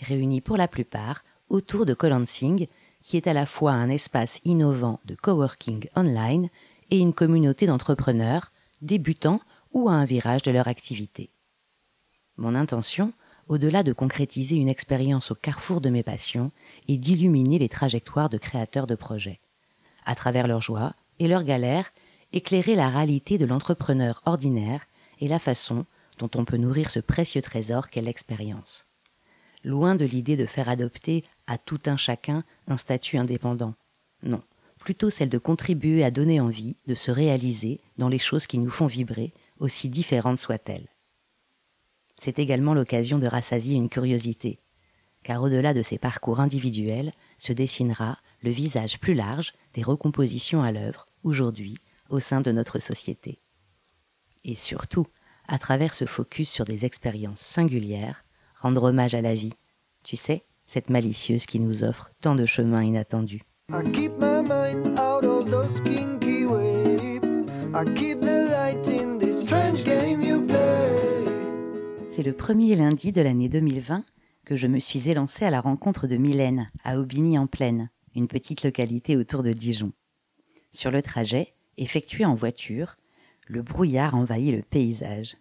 réunis pour la plupart autour de Colansing, qui est à la fois un espace innovant de coworking online et une communauté d'entrepreneurs, débutants ou à un virage de leur activité. Mon intention, au-delà de concrétiser une expérience au carrefour de mes passions, est d'illuminer les trajectoires de créateurs de projets. À travers leurs joies et leurs galères, éclairer la réalité de l'entrepreneur ordinaire et la façon dont on peut nourrir ce précieux trésor qu'est l'expérience. Loin de l'idée de faire adopter à tout un chacun un statut indépendant. Non, plutôt celle de contribuer à donner envie de se réaliser dans les choses qui nous font vibrer, aussi différentes soient-elles. C'est également l'occasion de rassasier une curiosité, car au-delà de ces parcours individuels se dessinera le visage plus large des recompositions à l'œuvre, aujourd'hui, au sein de notre société. Et surtout, à travers ce focus sur des expériences singulières, rendre hommage à la vie, tu sais, cette malicieuse qui nous offre tant de chemins inattendus. C'est le premier lundi de l'année 2020 que je me suis élancée à la rencontre de Mylène à Aubigny-en-Plaine, une petite localité autour de Dijon. Sur le trajet, effectué en voiture, le brouillard envahit le paysage.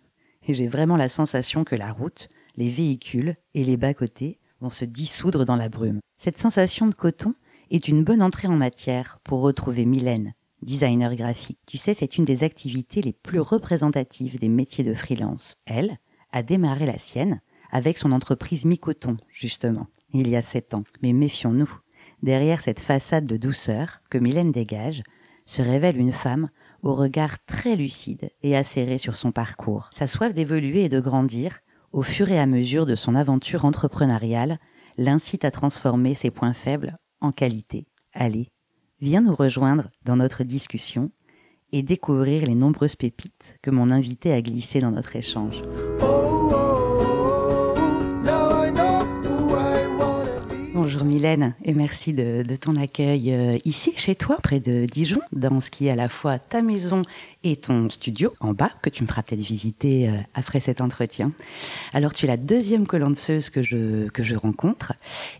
Et j'ai vraiment la sensation que la route, les véhicules et les bas-côtés vont se dissoudre dans la brume. Cette sensation de coton est une bonne entrée en matière pour retrouver Mylène, designer graphique. Tu sais, c'est une des activités les plus représentatives des métiers de freelance. Elle a démarré la sienne avec son entreprise Mi-Coton, justement, il y a sept ans. Mais méfions-nous. Derrière cette façade de douceur que Mylène dégage, se révèle une femme au regard très lucide et acéré sur son parcours. Sa soif d'évoluer et de grandir, au fur et à mesure de son aventure entrepreneuriale, l'incite à transformer ses points faibles en qualité. Allez, viens nous rejoindre dans notre discussion et découvrir les nombreuses pépites que mon invité a glissées dans notre échange. Bonjour Mylène et merci de, ton accueil euh, ici chez toi, près de Dijon, dans ce qui est à la fois ta maison et ton studio en bas, que tu me feras peut-être visiter euh, après cet entretien. Alors tu es la deuxième collanceuse que je, que je rencontre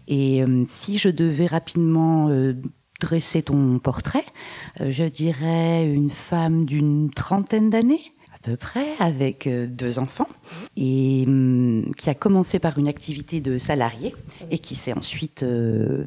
et euh, si je devais rapidement dresser ton portrait, je dirais une femme d'une trentaine d'années peu près, avec deux enfants et hum, qui a commencé par une activité de salarié et qui s'est ensuite euh,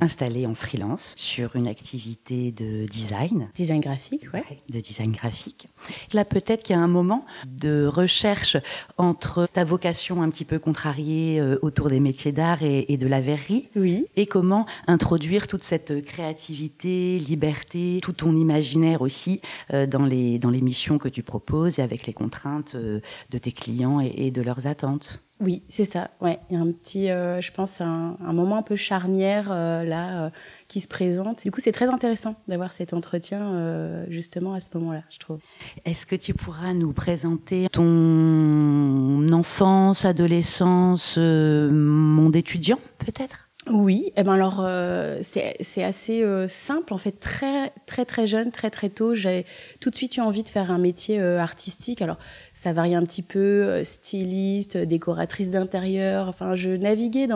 installé en freelance sur une activité de design. Design graphique, ouais. De design graphique. Là, peut-être qu'il y a un moment de recherche entre ta vocation un petit peu contrariée euh, autour des métiers d'art et, de la verrerie. Oui. Et comment introduire toute cette créativité, liberté, tout ton imaginaire aussi euh, dans, les, dans les missions que tu proposes et avec les contraintes de tes clients et, de leurs attentes. Oui, c'est ça. Ouais, il y a un petit, euh, je pense, un, moment un peu charnière euh, là euh, qui se présente. Du coup, c'est très intéressant d'avoir cet entretien justement à ce moment-là, je trouve. Est-ce que tu pourras nous présenter ton enfance, adolescence, monde étudiant, peut-être? Oui, eh ben alors c'est assez simple en fait très très très jeune, très très tôt, j'ai tout de suite eu envie de faire un métier artistique. Alors ça varie un petit peu, euh, styliste, décoratrice d'intérieur. Enfin, je naviguais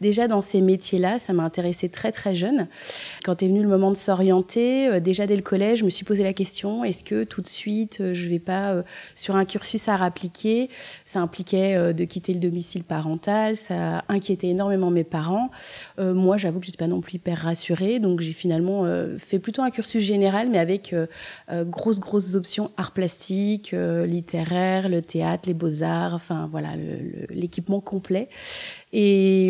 déjà dans ces métiers-là. Ça m'a intéressée très très jeune. Quand est venu le moment de s'orienter, euh, déjà dès le collège, je me suis posé la question est-ce que tout de suite, euh, je vais pas sur un cursus à appliqué Ça impliquait de quitter le domicile parental. Ça inquiétait énormément mes parents. moi, j'avoue que j'étais pas non plus hyper rassurée, donc j'ai finalement fait plutôt un cursus général, mais avec grosses grosses options art plastique, littéraire, le théâtre, les beaux-arts, enfin voilà, l'équipement complet. Et,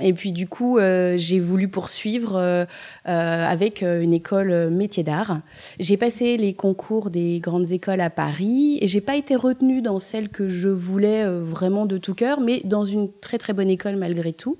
et, puis du coup, euh, j'ai voulu poursuivre euh, euh, avec une école métier d'art. J'ai passé les concours des grandes écoles à Paris et j'ai pas été retenue dans celle que je voulais vraiment de tout cœur, mais dans une très très bonne école malgré tout.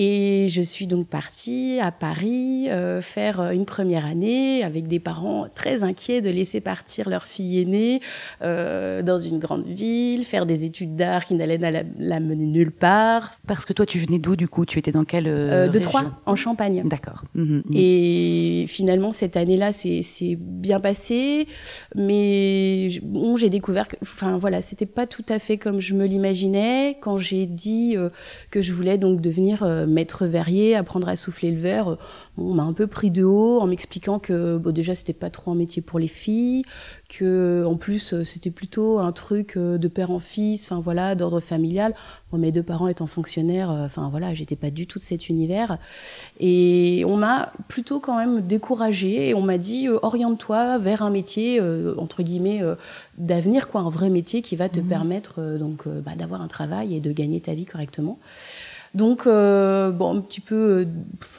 Et je suis donc partie à Paris euh, faire une première année avec des parents très inquiets de laisser partir leur fille aînée euh, dans une grande ville, faire des études d'art qui n'allaient la, la, mener nulle part. Parce que toi, tu venais d'où du coup? Tu étais dans quelle euh, De Troyes, en Champagne. D'accord. Mmh, mmh. Et finalement, cette année-là, c'est bien passé, mais bon, j'ai découvert que, enfin voilà, c'était pas tout à fait comme je me l'imaginais quand j'ai dit que je voulais donc devenir maître verrier, apprendre à souffler le verre. on m'a un peu pris de haut en m'expliquant que bon, déjà c'était pas trop un métier pour les filles, que en plus euh, c'était plutôt un truc euh, de père en fils, enfin voilà, d'ordre familial. Mes deux parents étant fonctionnaires, euh, enfin voilà, j'étais pas du tout de cet univers. Et on m'a plutôt quand même découragée et on m'a dit oriente-toi vers un métier entre guillemets d'avenir, quoi, un vrai métier qui va te mmh. permettre donc bah, d'avoir un travail et de gagner ta vie correctement. Donc, euh, bon, un petit peu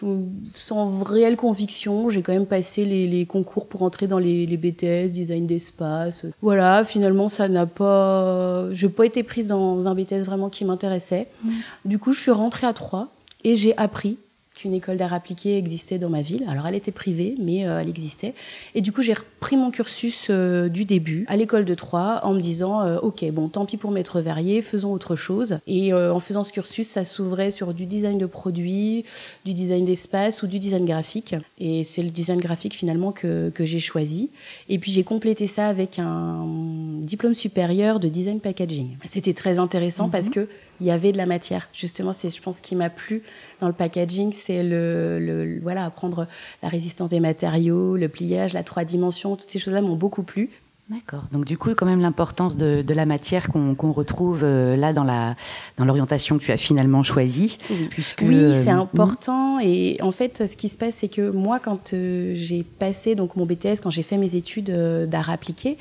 euh, sans réelle conviction, j'ai quand même passé les, concours pour entrer dans les, BTS, design d'espace. Voilà, finalement, ça n'a pas. Je n'ai pas été prise dans un BTS vraiment qui m'intéressait. Mmh. Du coup, je suis rentrée à Troyes et j'ai appris qu'une école d'art appliqué existait dans ma ville. Alors elle était privée, mais euh, elle existait. Et du coup, j'ai repris mon cursus euh, du début à l'école de Troyes en me disant, euh, ok, bon, tant pis pour m'être verrier, faisons autre chose. Et en faisant ce cursus, ça s'ouvrait sur du design de produits, du design d'espace ou du design graphique. Et c'est le design graphique finalement que, que j'ai choisi. Et puis j'ai complété ça avec un diplôme supérieur de design packaging. C'était très intéressant mhm. parce que il y avait de la matière. Justement, c'est, je pense, ce qui m'a plu dans le packaging, c'est le, voilà, apprendre la résistance des matériaux, le pliage, la trois dimensions, toutes ces choses-là m'ont beaucoup plu. D'accord. Donc du coup, quand même l'importance de, la matière qu'on retrouve euh, là dans la dans l'orientation que tu as finalement choisie. Oui, puisque, oui c'est euh, important. Et en fait, ce qui se passe, c'est que moi, quand euh, j'ai passé donc mon BTS, quand j'ai fait mes études d'art appliqué,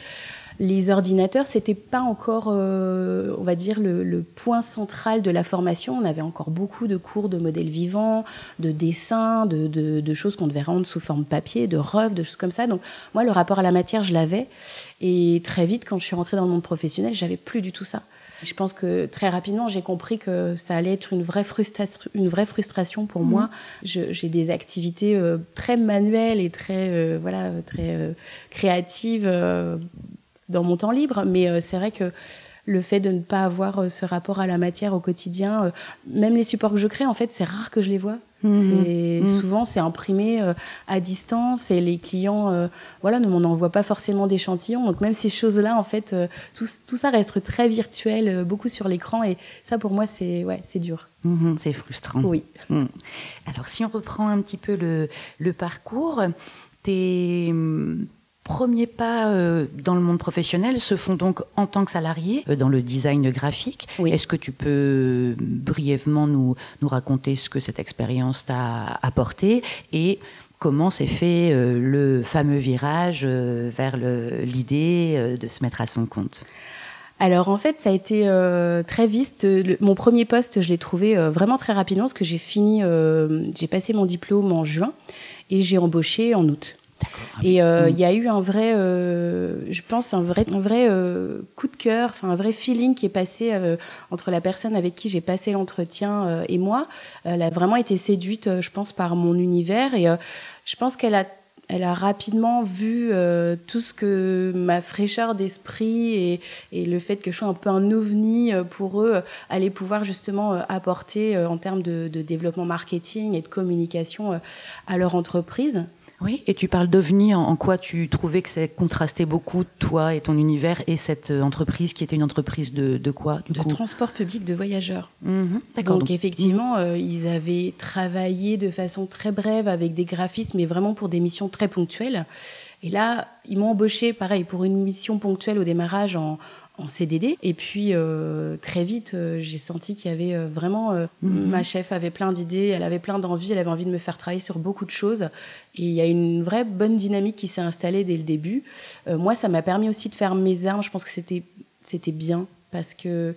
les ordinateurs, c'était pas encore, euh, on va dire, le, point central de la formation. On avait encore beaucoup de cours de modèles vivants, de dessins, de, choses qu'on devait rendre sous forme papier, de refs, de choses comme ça. Donc moi, le rapport à la matière, je l'avais. Et très vite, quand je suis rentrée dans le monde professionnel, j'avais plus du tout ça. Je pense que très rapidement, j'ai compris que ça allait être une vraie, frustration, une vraie frustration pour mmh. moi. J'ai des activités euh, très manuelles et très, euh, voilà, très créatives dans mon temps libre. Mais euh, c'est vrai que le fait de ne pas avoir euh, ce rapport à la matière au quotidien, euh, même les supports que je crée, en fait, c'est rare que je les vois. Mhm. Mhm. Souvent, c'est imprimé à distance et les clients voilà, ne m'en envoient pas forcément d'échantillons. Donc, même ces choses-là, en fait, tout, tout, ça reste très virtuel, beaucoup sur l'écran. Et ça, pour moi, c'est ouais, dur. Mhm, c'est frustrant. Oui. Alors, si on reprend un petit peu le, le parcours, t'es premiers pas euh, dans le monde professionnel se font donc en tant que salarié euh, dans le design graphique. Est-ce que tu peux brièvement nous, nous raconter ce que cette expérience t'a apporté et comment s'est fait euh, le fameux virage vers l'idée de se mettre à son compte? Alors en fait, ça a été très vite. mon premier poste, je l'ai trouvé vraiment très rapidement parce que j'ai fini, j'ai passé mon diplôme en juin et j'ai embauché en août. Et euh, mm. il y a eu un vrai, euh, je pense, un vrai, un vrai euh, coup de cœur, enfin un vrai feeling qui est passé entre la personne avec qui j'ai passé l'entretien et moi. Elle a vraiment été séduite, je pense, par mon univers et je pense qu'elle a elle a rapidement vu tout ce que ma fraîcheur d'esprit et, et, le fait que je sois un peu un ovni pour eux allait pouvoir justement apporter en termes de, de, développement marketing et de communication à leur entreprise. Oui, et tu parles d'OVNI, en, quoi tu trouvais que ça contrastait beaucoup, toi et ton univers, et cette euh, entreprise qui était une entreprise de, de quoi De transport public de voyageurs. Mhm, d'accord. donc, effectivement, euh, ils avaient travaillé de façon très brève avec des graphistes, mais vraiment pour des missions très ponctuelles. Et là, ils m'ont embauché, pareil, pour une mission ponctuelle au démarrage en, en CDD. Et puis euh, très vite, euh, j'ai senti qu'il y avait euh, vraiment mhm. ma chef avait plein d'idées, elle avait plein d'envies, elle avait envie de me faire travailler sur beaucoup de choses. Et il y a une vraie bonne dynamique qui s'est installée dès le début. moi, ça m'a permis aussi de faire mes armes. Je pense que c'était c'était bien parce que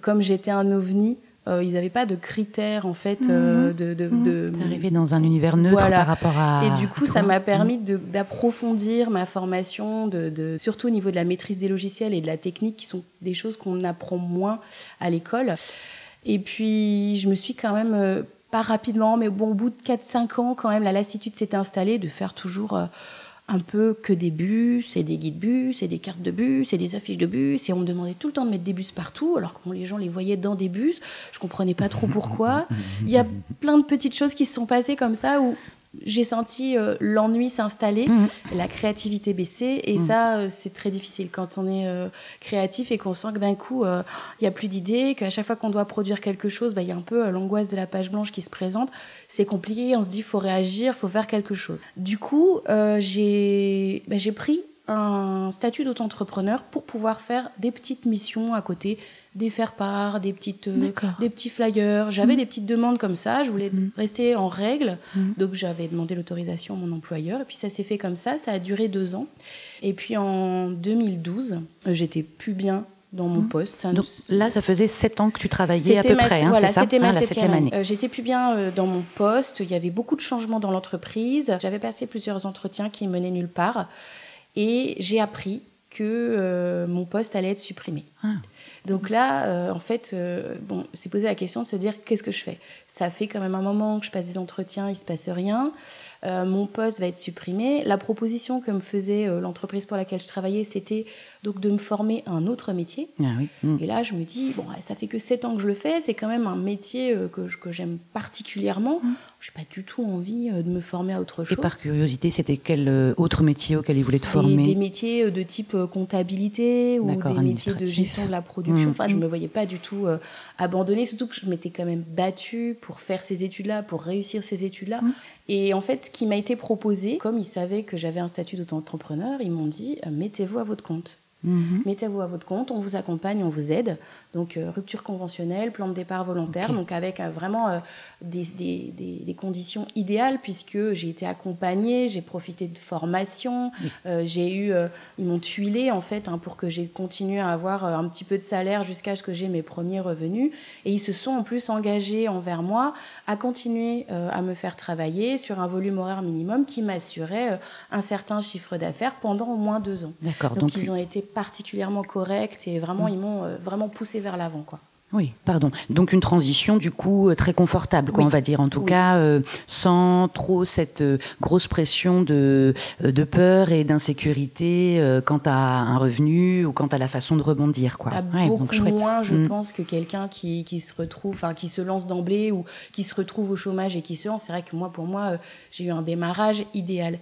comme j'étais un ovni, euh, ils n'avaient pas de critères en fait euh, mhm. de, de, mhm. dans un univers neutre par rapport à et du coup ça m'a permis d'approfondir ma formation de, surtout au niveau de la maîtrise des logiciels et de la technique qui sont des choses qu'on apprend moins à l'école et puis je me suis quand même euh, pas rapidement, mais bon, au bout de 4-5 ans, quand même, la lassitude s'était installée de faire toujours un peu que des bus, et des guides bus, et des cartes de bus, et des affiches de bus, et on me demandait tout le temps de mettre des bus partout, alors que les gens les voyaient dans des bus, je comprenais pas trop pourquoi. Il y a plein de petites choses qui se sont passées comme ça où j'ai senti euh, l'ennui s'installer, mmh. la créativité baisser. Et mmh. ça, euh, c'est très difficile quand on est euh, créatif et qu'on sent que d'un coup, il n'y a plus d'idées, qu'à chaque fois qu'on doit produire quelque chose, bah, il y a un peu l'angoisse de la page blanche qui se présente. C'est compliqué, on se dit, il faut réagir, il faut faire quelque chose. Du coup, j'ai bah, pris un statut d'auto-entrepreneur pour pouvoir faire des petites missions à côté, des faire-part, des, petites, euh, des petits flyers. J'avais mmh. des petites demandes comme ça, je voulais mmh. rester en règle. Mmh. Donc j'avais demandé l'autorisation à mon employeur. Et puis ça s'est fait comme ça, ça a duré deux ans. Et puis en 2012, euh, j'étais plus bien dans mon poste. Donc là, ça faisait sept ans que tu travaillais à peu près, hein, voilà, c'était ma ah, septième, année. Euh, j'étais plus bien dans mon poste, il y avait beaucoup de changements dans l'entreprise. J'avais passé plusieurs entretiens qui menaient nulle part. Et j'ai appris que mon poste allait être supprimé. Ah. Donc là, euh, en fait, euh, bon, c'est posé la question de se dire qu'est-ce que je fais? Ça fait quand même un moment que je passe des entretiens, il se passe rien. Euh, mon poste va être supprimé. La proposition que me faisait l'entreprise pour laquelle je travaillais, c'était donc de me former à un autre métier. Ah mm. Et là, je me dis, bon, ça fait que sept ans que je le fais, c'est quand même un métier que, que j'aime particulièrement. Mm. Je n'ai pas du tout envie de me former à autre chose. Et par curiosité, c'était quel autre métier auquel il voulait te former Des métiers de type comptabilité ou des métiers de gestion de la production Mm. Enfin, je ne me voyais pas du tout euh, abandonner, surtout que je m'étais quand même battue pour faire ces études-là, pour réussir ces études-là. Et en fait, ce qui m'a été proposé, comme ils savaient que j'avais un statut d'auto-entrepreneur, ils m'ont dit euh, mettez-vous à votre compte. Mhm. Mettez-vous à votre compte, on vous accompagne, on vous aide. Donc, euh, rupture conventionnelle, plan de départ volontaire, donc avec euh, vraiment euh, des, des, des, conditions idéales, puisque j'ai été accompagnée, j'ai profité de formation, j'ai eu, ils m'ont tuilé en fait hein, pour que j'ai continué à avoir un petit peu de salaire jusqu'à ce que j'ai mes premiers revenus. Et ils se sont en plus engagés envers moi à continuer à me faire travailler sur un volume horaire minimum qui m'assurait un certain chiffre d'affaires pendant au moins deux ans. D'accord. Donc, donc, ils ont été particulièrement correcte et vraiment, ils m'ont euh, vraiment poussé vers l'avant. quoi. Oui, pardon. Donc une transition du coup euh, très confortable, quoi, on va dire. En tout cas, euh, sans trop cette grosse pression de, de peur et d'insécurité quant à un revenu ou quant à la façon de rebondir, quoi. Ah, beaucoup moins, je mm. pense, que quelqu'un qui, qui, se retrouve, enfin qui se lance d'emblée ou qui se retrouve au chômage et qui se lance. C'est vrai que moi, pour moi, j'ai eu un démarrage idéal.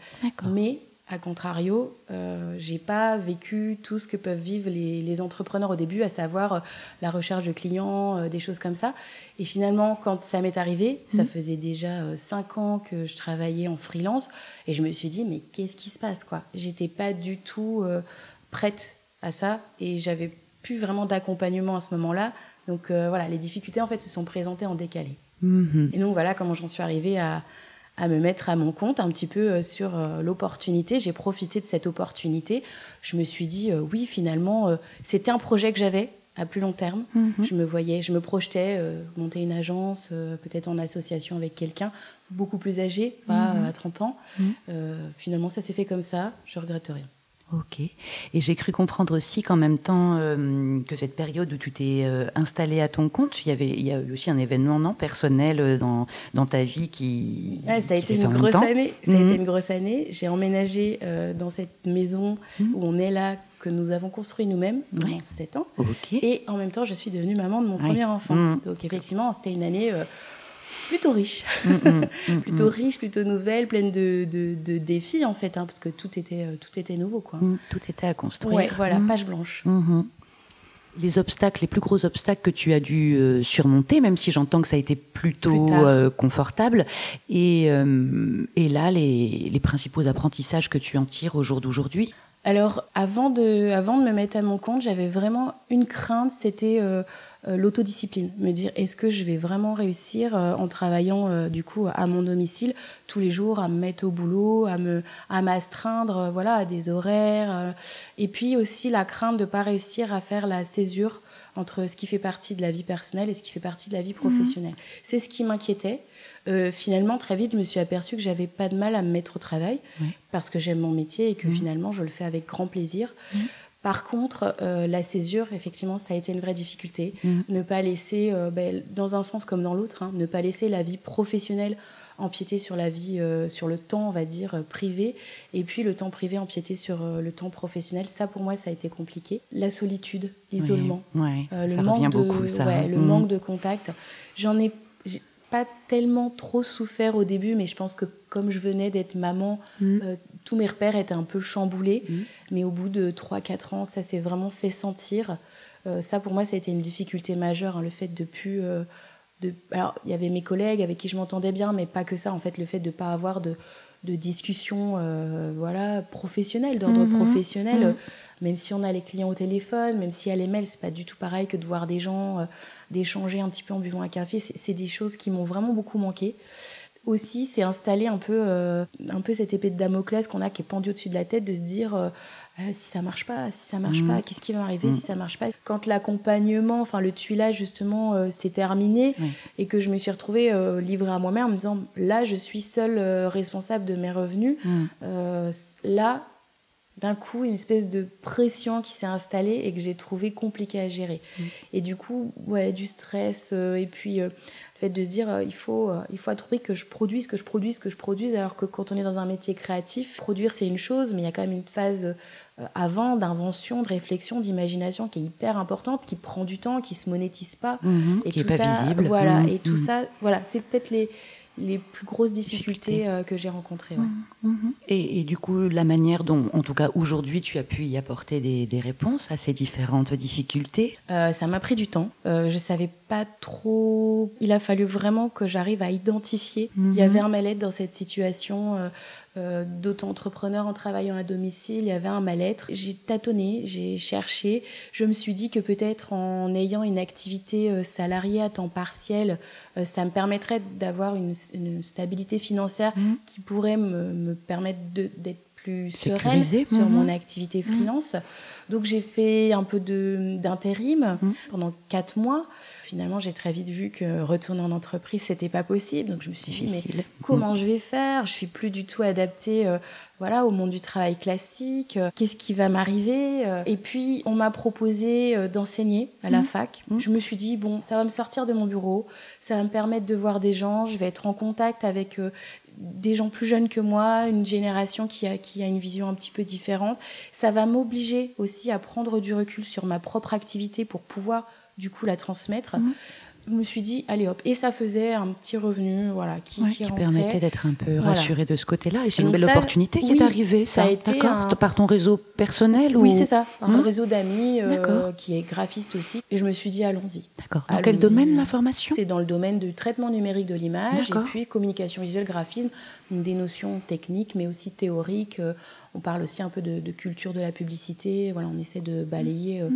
Mais a contrario, euh, j'ai pas vécu tout ce que peuvent vivre les, entrepreneurs au début, à savoir euh, la recherche de clients, euh, des choses comme ça. Et finalement, quand ça m'est arrivé, ça mhm. faisait déjà euh, cinq ans que je travaillais en freelance, et je me suis dit, mais qu'est-ce qui se passe quoi? J'étais pas du tout prête à ça, et j'avais plus vraiment d'accompagnement à ce moment-là. Donc voilà, les difficultés en fait se sont présentées en décalé. Mhm. Et donc voilà comment j'en suis arrivée à à me mettre à mon compte un petit peu euh, sur euh, l'opportunité. J'ai profité de cette opportunité. Je me suis dit, euh, oui, finalement, c'était un projet que j'avais à plus long terme. Mhm. Je me voyais, je me projetais monter une agence, peut-être en association avec quelqu'un beaucoup plus âgé, pas mhm. à 30 ans. Mhm. finalement, ça s'est fait comme ça. Je regrette rien. Ok. Et j'ai cru comprendre aussi qu'en même temps euh, que cette période où tu t'es euh, installé à ton compte, il y avait, il y a eu aussi un événement non personnel euh, dans, dans ta vie qui. ça a été une grosse année. Ça a été mhm. une grosse année. J'ai emménagé dans cette maison mhm. où on est là que nous avons construit nous-mêmes pendant 7 ans. Et en même temps, je suis devenue maman de mon premier enfant. Mhm. Donc effectivement, c'était une année plutôt riche. Mm, mm, mm, plutôt riche, plutôt nouvelle, pleine de, de, défis en fait, hein, parce que tout était, euh, tout était nouveau. Quoi. tout était à construire. Ouais, voilà, page blanche. Mm-hmm. Les obstacles, les plus gros obstacles que tu as dû euh, surmonter, même si j'entends que ça a été plutôt euh, confortable. Et, et là, les, les principaux apprentissages que tu en tires au jour d'aujourd'hui alors, avant de, avant de me mettre à mon compte, j'avais vraiment une crainte, c'était euh, euh, l'autodiscipline. Me dire, est-ce que je vais vraiment réussir euh, en travaillant du coup à mon domicile tous les jours, à me mettre au boulot, à me, à m'astreindre, voilà, à des horaires. et puis aussi la crainte de pas réussir à faire la césure entre ce qui fait partie de la vie personnelle et ce qui fait partie de la vie professionnelle. Mmh. C'est ce qui m'inquiétait. Euh, finalement, très vite, je me suis aperçue que j'avais pas de mal à me mettre au travail parce que j'aime mon métier et que mmh. finalement, je le fais avec grand plaisir. Mmh. Par contre, la césure, effectivement, ça a été une vraie difficulté. Mmh. Ne pas laisser, ben, dans un sens comme dans l'autre, hein, ne pas laisser la vie professionnelle empiéter sur la vie, euh, sur le temps, on va dire, euh, privé, et puis le temps privé empiéter sur euh, le temps professionnel. Ça, pour moi, ça a été compliqué. La solitude, l'isolement, le, manque, de, beaucoup, ça. le manque de contact. J'en ai, pas tellement trop souffert au début, mais je pense que comme je venais d'être maman, mm. tous mes repères étaient un peu chamboulés. Mm. Mais au bout de 3-4 ans, ça s'est vraiment fait sentir. ça, pour moi, ça a été une difficulté majeure, hein, le fait de plus alors il y avait mes collègues avec qui je m'entendais bien, mais pas que ça. En fait, le fait de ne pas avoir de, de discussion, euh, voilà, professionnelle, d'ordre mhm. professionnel. Mhm. Même si on a les clients au téléphone, même si y a les mails, c'est pas du tout pareil que de voir des gens, euh, d'échanger un petit peu en buvant un café. C'est des choses qui m'ont vraiment beaucoup manqué. Aussi, c'est installer un peu, euh, un peu cette épée de Damoclès qu'on a qui est pendue au-dessus de la tête, de se dire euh, si ça marche pas, si ça marche pas, mm. qu'est-ce qui va arriver mm. si ça marche pas Quand l'accompagnement, enfin le tuilage justement euh, s'est terminé et que je me suis retrouvée euh, livrée à moi-même en me disant là je suis seule responsable de mes revenus, mm. là d'un coup une espèce de pression qui s'est installée et que j'ai trouvé compliqué à gérer. Et du coup, ouais, du stress et puis le fait de se dire il faut il faut à tout prix que je produise, que je produise, que je produise alors que quand on est dans un métier créatif, produire c'est une chose mais il y a quand même une phase euh, avant d'invention, de réflexion, d'imagination qui est hyper importante, qui prend du temps, qui se monétise pas, mhm, et qui tout est pas ça, visible. Voilà, mhm, et tout mhm. ça, voilà, c'est peut-être les les plus grosses difficultés euh, que j'ai rencontrées. Et, et, du coup, la manière dont, en tout cas aujourd'hui, tu as pu y apporter des, des réponses à ces différentes difficultés? Euh, Ça m'a pris du temps. Euh, je savais pas trop. Il a fallu vraiment que j'arrive à identifier. Il y avait un mal-être dans cette situation. Euh, d'auto-entrepreneur en travaillant à domicile, il y avait un mal-être. J'ai tâtonné, j'ai cherché. Je me suis dit que peut-être en ayant une activité euh, salariée à temps partiel, euh, ça me permettrait d'avoir une, stabilité financière mmh. qui pourrait me, me permettre d'être plus sereine sur mmh. mon activité mmh. freelance. Donc j'ai fait un peu d'intérim pendant quatre mois finalement, j'ai très vite vu que retourner en entreprise, c'était pas possible. Donc, je me suis dit, mais comment je vais faire? Je suis plus du tout adaptée. Euh, voilà, au monde du travail classique, euh, qu'est-ce qui va m'arriver? Euh. Et puis, on m'a proposé d'enseigner à la mmh. fac. Mmh. Je me suis dit, bon, ça va me sortir de mon bureau, ça va me permettre de voir des gens, je vais être en contact avec des gens plus jeunes que moi, une génération qui a, qui a une vision un petit peu différente. Ça va m'obliger aussi à prendre du recul sur ma propre activité pour pouvoir du coup la transmettre. Mhm. Je me suis dit, allez hop. Et ça faisait un petit revenu voilà, qui, qui, permettait d'être un peu rassuré de ce côté-là. Et c'est une belle opportunité qui est arrivée, ça. ça Par ton réseau personnel Oui, c'est ça. Un mhm. réseau d'amis euh, qui est graphiste aussi. Et je me suis dit, allons-y. D'accord. Dans quel domaine la formation C'est dans le domaine du traitement numérique de l'image et puis communication visuelle, graphisme, des notions techniques mais aussi théoriques. Euh, on parle aussi un peu de, culture de la publicité. Voilà, on essaie de balayer euh,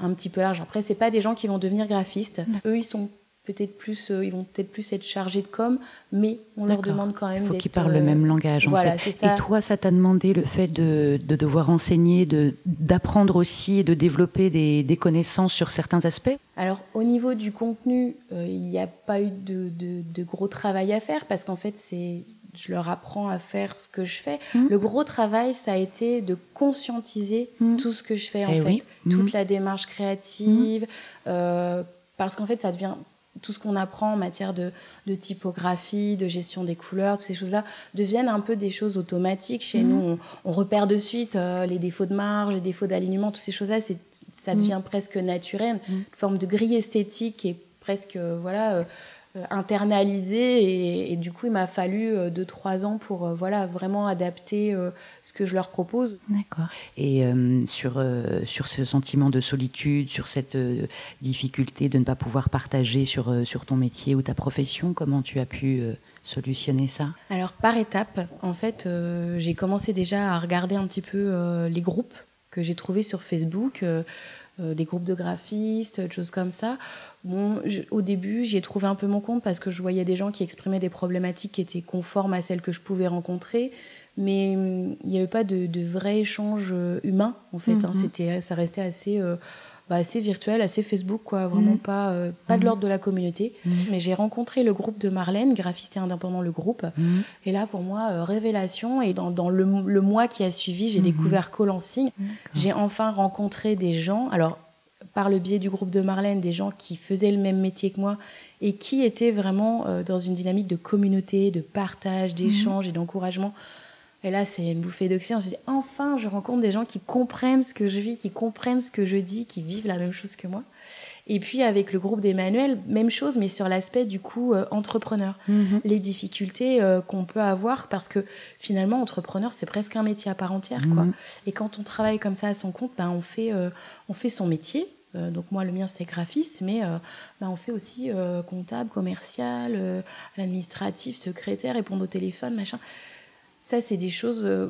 un petit peu large. Après, c'est pas des gens qui vont devenir graphistes. Eux, ils sont peut-être plus, euh, ils vont peut-être plus être chargés de com, mais on leur demande quand même. Il faut qu'ils parlent le même langage. En voilà, fait. Ça. Et toi, ça t'a demandé le fait de, devoir enseigner, de d'apprendre aussi et de développer des, connaissances sur certains aspects? Alors, au niveau du contenu, euh, il n'y a pas eu de, de, gros travail à faire parce qu'en fait, c'est je leur apprends à faire ce que je fais. Mmh. Le gros travail, ça a été de conscientiser mmh. tout ce que je fais, en eh fait. Toute mmh. la démarche créative. Euh, parce qu'en fait, ça devient tout ce qu'on apprend en matière de, typographie, de gestion des couleurs, toutes ces choses-là deviennent un peu des choses automatiques. Chez nous, on, repère de suite euh, les défauts de marge, les défauts d'alignement, toutes ces choses-là, ça devient presque naturel. Une forme de grille esthétique qui est presque, euh, voilà internalisé et, du coup il m'a fallu 2 euh, trois ans pour euh, voilà vraiment adapter ce que je leur propose. D'accord. Et sur sur ce sentiment de solitude, sur cette difficulté de ne pas pouvoir partager sur sur ton métier ou ta profession, comment tu as pu solutionner ça? Alors par étapes, en fait, j'ai commencé déjà à regarder un petit peu les groupes que j'ai trouvés sur Facebook. Des groupes de graphistes, des choses comme ça, Bon, au début, j'y ai trouvé un peu mon compte parce que je voyais des gens qui exprimaient des problématiques qui étaient conformes à celles que je pouvais rencontrer, mais hum, il n'y avait pas de, de, vrai échange euh, humain en fait. Hein. Mm-hmm. C'était, ça restait assez euh, bah, assez virtuel, assez Facebook, quoi. Vraiment Mhm. pas, euh, pas de Mhm. l'ordre de la communauté. Mhm. Mais j'ai rencontré le groupe de Marlène, graphiste et indépendant, le groupe. Et là, pour moi, euh, révélation. Et dans, dans le, le mois qui a suivi, j'ai découvert Colansing. J'ai enfin rencontré des gens. Alors, par le biais du groupe de Marlène, des gens qui faisaient le même métier que moi et qui étaient vraiment euh, dans une dynamique de communauté, de partage, d'échange et d'encouragement. Et là, c'est une bouffée d'oxygène. Je dit, enfin, je rencontre des gens qui comprennent ce que je vis, qui comprennent ce que je dis, qui vivent la même chose que moi. Et puis, avec le groupe d'Emmanuel, même chose, mais sur l'aspect du coup euh, entrepreneur. Mhm. Les difficultés euh, qu'on peut avoir, parce que finalement, entrepreneur, c'est presque un métier à part entière. Quoi. Mhm. Et quand on travaille comme ça à son compte, ben, on, fait, euh, on fait son métier. Donc moi, le mien, c'est graphiste, mais ben, on fait aussi comptable, commercial, administratif, secrétaire, répondre au téléphone, machin. Ça, c'est des choses euh,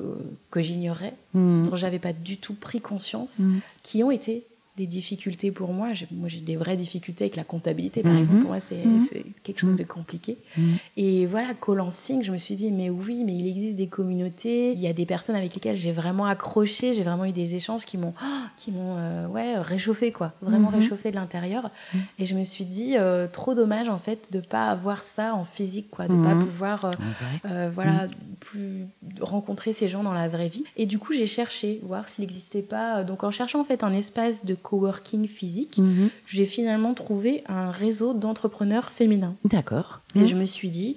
que j'ignorais, Mhm. dont j'avais pas du tout pris conscience, Mhm. qui ont été des difficultés pour moi. Moi, j'ai des vraies difficultés avec la comptabilité, par Mhm. exemple. Pour moi, c'est Mhm. c'est quelque chose de compliqué. Mhm. Et voilà, Colansing, je me suis dit, mais oui, mais il existe des communautés. Il y a des personnes avec lesquelles j'ai vraiment accroché. J'ai vraiment eu des échanges qui m'ont, ah, qui m'ont, euh, ouais, réchauffé quoi, vraiment réchauffé de l'intérieur. Et je me suis dit, euh, trop dommage en fait de pas avoir ça en physique, quoi, de pas pouvoir, euh, voilà, plus rencontrer ces gens dans la vraie vie. Et du coup, j'ai cherché voir s'il n'existait pas. Donc, en cherchant en fait un espace de coworking physique, Mhm. j'ai finalement trouvé un réseau d'entrepreneurs féminins. D'accord. Et Mhm. je me suis dit,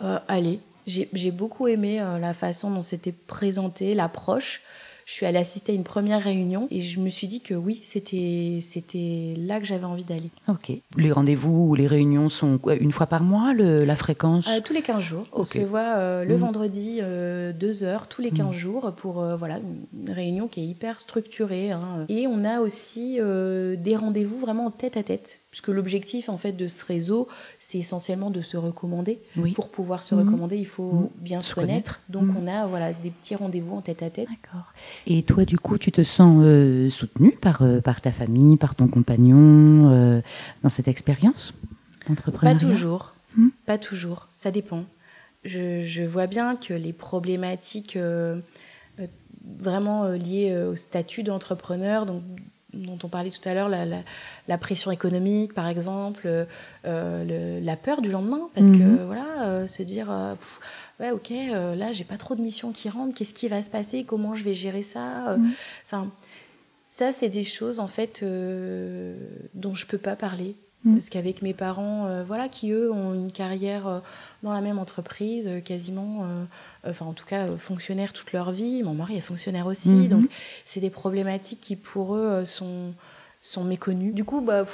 euh, allez, j'ai beaucoup aimé euh, la façon dont c'était présenté, l'approche. Je suis allée assister à une première réunion et je me suis dit que oui, c'était c'était là que j'avais envie d'aller. Ok. Les rendez-vous ou les réunions sont une fois par mois, le- la fréquence Euh, tous les 15 jours. On Ok. se voit euh, le Mhm. vendredi, euh, deux heures, tous les 15 Mhm. jours, pour euh, voilà, une réunion qui est hyper structurée. hein. Et on a aussi euh, des rendez-vous vraiment en tête à tête. Puisque l'objectif en fait de ce réseau, c'est essentiellement de se recommander. Oui. Pour pouvoir se Mhm. recommander, il faut Mhm. bien Se connaître. Donc Mhm. on a voilà, des petits rendez-vous en tête à tête. D'accord. Et toi, du coup, tu te sens euh, soutenue par, euh, par ta famille, par ton compagnon euh, dans cette expérience Pas d'entrepreneuriat? toujours. Hmm. Pas toujours. Ça dépend. Je, je vois bien que les problématiques euh, vraiment liées au statut d'entrepreneur, donc dont on parlait tout à l'heure, la, la- la pression économique, par exemple, euh, le- la peur du lendemain, parce Mhm. que voilà, euh, se dire, euh, pff, ouais, ok, euh, là, j'ai pas trop de missions qui rentrent, qu'est-ce qui va se passer, comment je vais gérer ça, euh, Mhm. enfin. Ça, c'est des choses en fait dont je peux pas parler Mhm. parce qu'avec mes parents, euh, voilà, qui eux ont une carrière euh, dans la même entreprise, euh, quasiment, enfin en tout cas fonctionnaires toute leur vie. Mon mari est fonctionnaire aussi, Mhm. donc c'est des problématiques qui pour eux sont sont méconnues. Du coup, bah,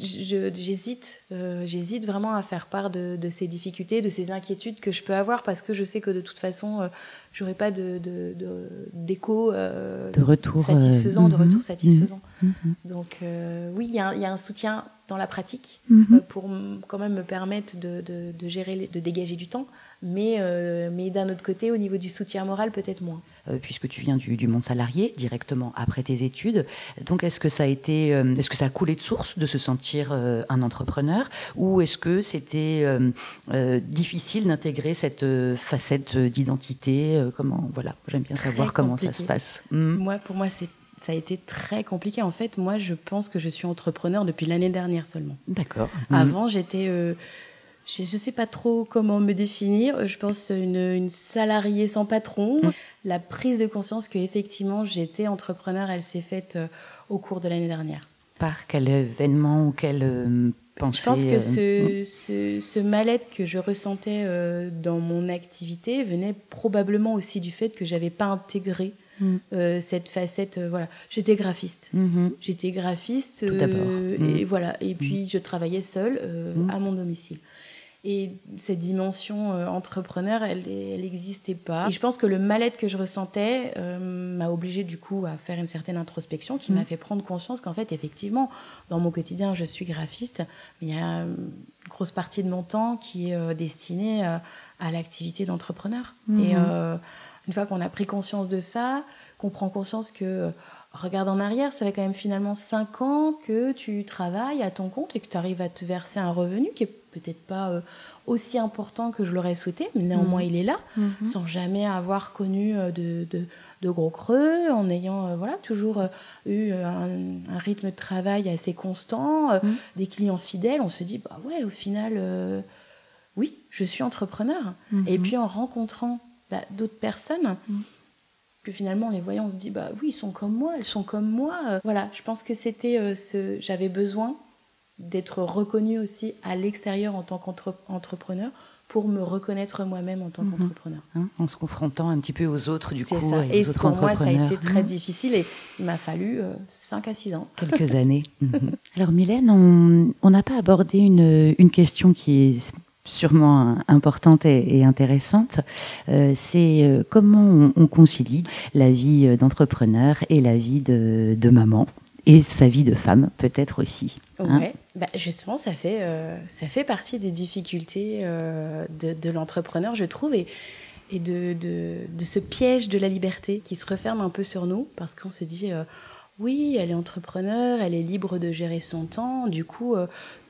j'hésite, j'hésite vraiment à faire part de, de ces difficultés, de ces inquiétudes que je peux avoir parce que je sais que de toute façon, j'aurai pas de de- de- d'écho De retour. satisfaisant, de retour satisfaisant. mhm, Donc oui, y, il y a un soutien dans la pratique mhm. euh, pour quand même me permettre de, de- de gérer, de dégager du temps, mais, euh, mais d'un autre côté, au niveau du soutien moral, peut-être moins. Euh, puisque tu viens du, du monde salarié directement après tes études. Donc, est-ce que ça a été, euh, est-ce que ça a coulé de source de se sentir euh, un entrepreneur, ou est-ce que c'était euh, euh, difficile d'intégrer cette euh, facette d'identité euh, Comment, voilà, j'aime bien Très savoir comment ça se passe. Mhm. Moi, pour moi, c'est ça a été très compliqué. En fait, moi, je pense que je suis entrepreneur depuis l'année dernière seulement. D'accord. Mhm. Avant, j'étais. euh, je ne sais pas trop comment me définir. Je pense une, une salariée sans patron. Mm. La prise de conscience que effectivement j'étais entrepreneur, elle s'est faite euh, au cours de l'année dernière. Par quel événement ou quelle euh, pensée Je pense que euh, ce, ce, ce mal-être que je ressentais euh, dans mon activité venait probablement aussi du fait que j'avais pas intégré Mm. euh, cette facette. euh, voilà, j'étais graphiste. Mhm. J'étais graphiste euh, Mm. et voilà. Et puis je travaillais seule euh, Mm. à mon domicile. Et cette dimension entrepreneur, elle n'existait pas. Et je pense que le mal-être que je ressentais m'a obligée du coup à faire une certaine introspection qui Mm. m'a fait prendre conscience qu'en fait, effectivement, dans mon quotidien, je suis graphiste, mais il y a une grosse partie de mon temps qui est destinée à l'activité d'entrepreneur. Mhm. Et une fois qu'on a pris conscience de ça, qu'on prend conscience que regarde en arrière, ça fait quand même finalement cinq ans que tu travailles à ton compte et que tu arrives à te verser un revenu qui est peut-être pas euh, aussi important que je l'aurais souhaité, mais néanmoins Mhm. il est là, Mhm. sans jamais avoir connu euh, de, de- de gros creux, en ayant euh, voilà, toujours euh, eu un, un rythme de travail assez constant, euh, Mhm. des clients fidèles, on se dit, bah ouais, au final, euh, oui, je suis entrepreneur. Et puis en rencontrant bah, d'autres personnes, Mhm. que finalement, en les voyant, on se dit, bah oui, ils sont comme moi, elles sont comme moi. Euh, Voilà, je pense que c'était euh, ce. J'avais besoin d'être reconnue aussi à l'extérieur en tant qu'entrepreneur pour me reconnaître moi-même en tant Mhm. qu'entrepreneur. Hein, en se confrontant un petit peu aux autres du C'est coup ça. et Et aux autres pour moi, ça a entrepreneurs. été très Mhm. difficile et il m'a fallu 5 à 6 ans. quelques années. Mhm. Alors Mylène, on on n'a pas abordé une, une question qui est sûrement importante et, intéressante. Euh, c'est euh, comment on, on concilie la vie euh, d'entrepreneur et la vie de, maman et sa vie de femme peut-être aussi. hein. Ouais. Bah, justement, ça fait, ça fait partie des difficultés de, l'entrepreneur, je trouve, et, de, de, ce piège de la liberté qui se referme un peu sur nous, parce qu'on se dit, oui, elle est entrepreneur, elle est libre de gérer son temps, du coup,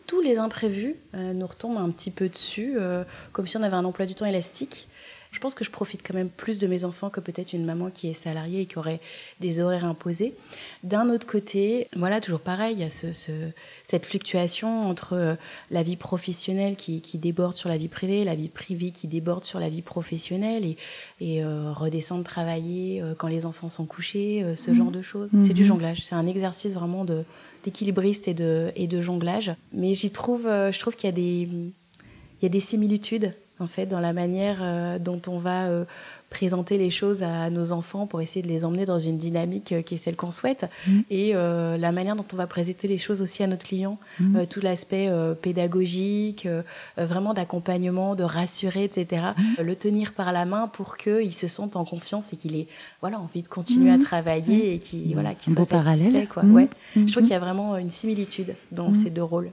tous les imprévus euh, nous retombent un petit peu dessus, euh, comme si on avait un emploi du temps élastique. Je pense que je profite quand même plus de mes enfants que peut-être une maman qui est salariée et qui aurait des horaires imposés. D'un autre côté, voilà, toujours pareil, il y a ce, ce- cette fluctuation entre euh, la vie professionnelle qui, qui déborde sur la vie privée, la vie privée qui déborde sur la vie professionnelle et, et euh, redescendre travailler euh, quand les enfants sont couchés, euh, ce genre de choses. C'est du Mhm. jonglage, c'est un exercice vraiment de d'équilibriste et de, et de jonglage. Mais j'y trouve, je trouve qu'il y a des, il y a des similitudes en fait dans la manière euh, dont on va euh, présenter les choses à nos enfants pour essayer de les emmener dans une dynamique euh, qui est celle qu'on souhaite. Mhm. et la manière dont on va présenter les choses aussi à notre client. Euh, tout l'aspect pédagogique vraiment d'accompagnement de rassurer etc Euh, le tenir par la main pour qu'il se sente en confiance et qu'il ait voilà envie de continuer à travailler et qu'il voilà beau soit satisfait parallèle. quoi. Ouais. Je trouve qu'il y a vraiment une similitude dans ces deux rôles.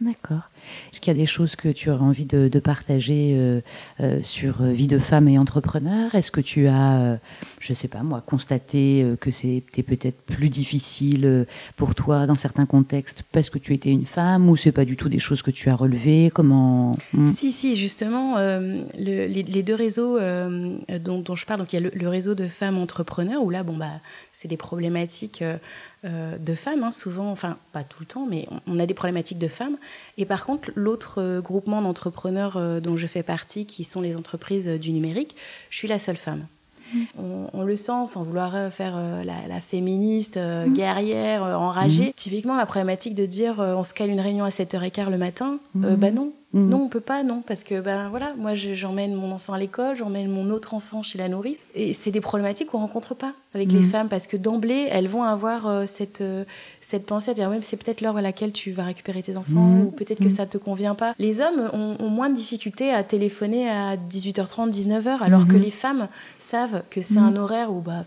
D'accord. Est-ce qu'il y a des choses que tu aurais envie de, partager euh, euh, sur euh, vie de femme et entrepreneur? Est-ce que tu as, je sais pas moi, constaté que c'était peut-être plus difficile pour toi dans certains contextes parce que tu étais une femme ou c'est pas du tout des choses que tu as relevées? Comment Hmm. Si, si, justement, le- les, deux réseaux dont, je parle, donc il y a le, le réseau de femmes entrepreneurs, où là, bon, bah, c'est des problématiques euh, de femmes, hein, souvent, enfin, pas tout le temps, mais on, on a des problématiques de femmes. Et par contre, l'autre euh, groupement d'entrepreneurs euh, dont je fais partie, qui sont les entreprises du numérique, je suis la seule femme. On, on le sent sans vouloir faire la, la féministe, euh, guerrière, enragée. Typiquement, la problématique de dire on se cale une réunion à 7h15 le matin, bah non, Mhm. non, on peut pas, non, parce que ben voilà, moi je- j'emmène mon enfant à l'école, j'emmène mon autre enfant chez la nourrice, et c'est des problématiques qu'on rencontre pas avec les Mhm. femmes, parce que d'emblée elles vont avoir euh, cette euh, cette pensée à dire même c'est peut-être l'heure à laquelle tu vas récupérer tes enfants, Mhm. ou peut-être que ça te convient pas. Les hommes ont, ont moins de difficultés à téléphoner à 18h30, 19h, alors que Mhm. les femmes savent que c'est un horaire où bah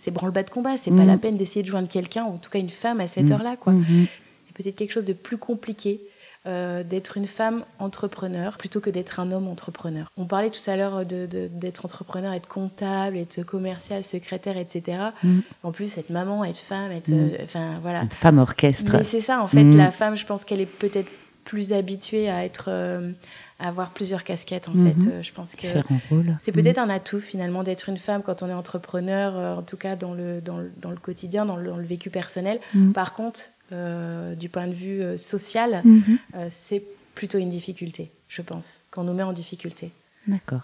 c'est branle-bas de combat, c'est pas la peine d'essayer de joindre quelqu'un, en tout cas une femme à cette heure-là, quoi Mhm. il y a peut-être quelque chose de plus compliqué euh, d'être une femme entrepreneur plutôt que d'être un homme entrepreneur. On parlait tout à l'heure de- de- d'être entrepreneur, être comptable, être commercial, secrétaire, etc. Mm. En plus, être maman, être femme, être... Mm. euh, Enfin, voilà. Une femme orchestre. Mais c'est ça, en fait, Mm. la femme, je pense qu'elle est peut-être plus habituée à être... euh, à avoir plusieurs casquettes, en fait. Euh, je pense que... C'est peut-être un atout finalement d'être une femme quand on est entrepreneur, euh, en tout cas dans le, dans le, dans le quotidien, dans le, dans le vécu personnel. Mm. Par contre, du point de vue euh, social, Mhm. euh, c'est plutôt une difficulté, je pense, qu'on nous met en difficulté. D'accord.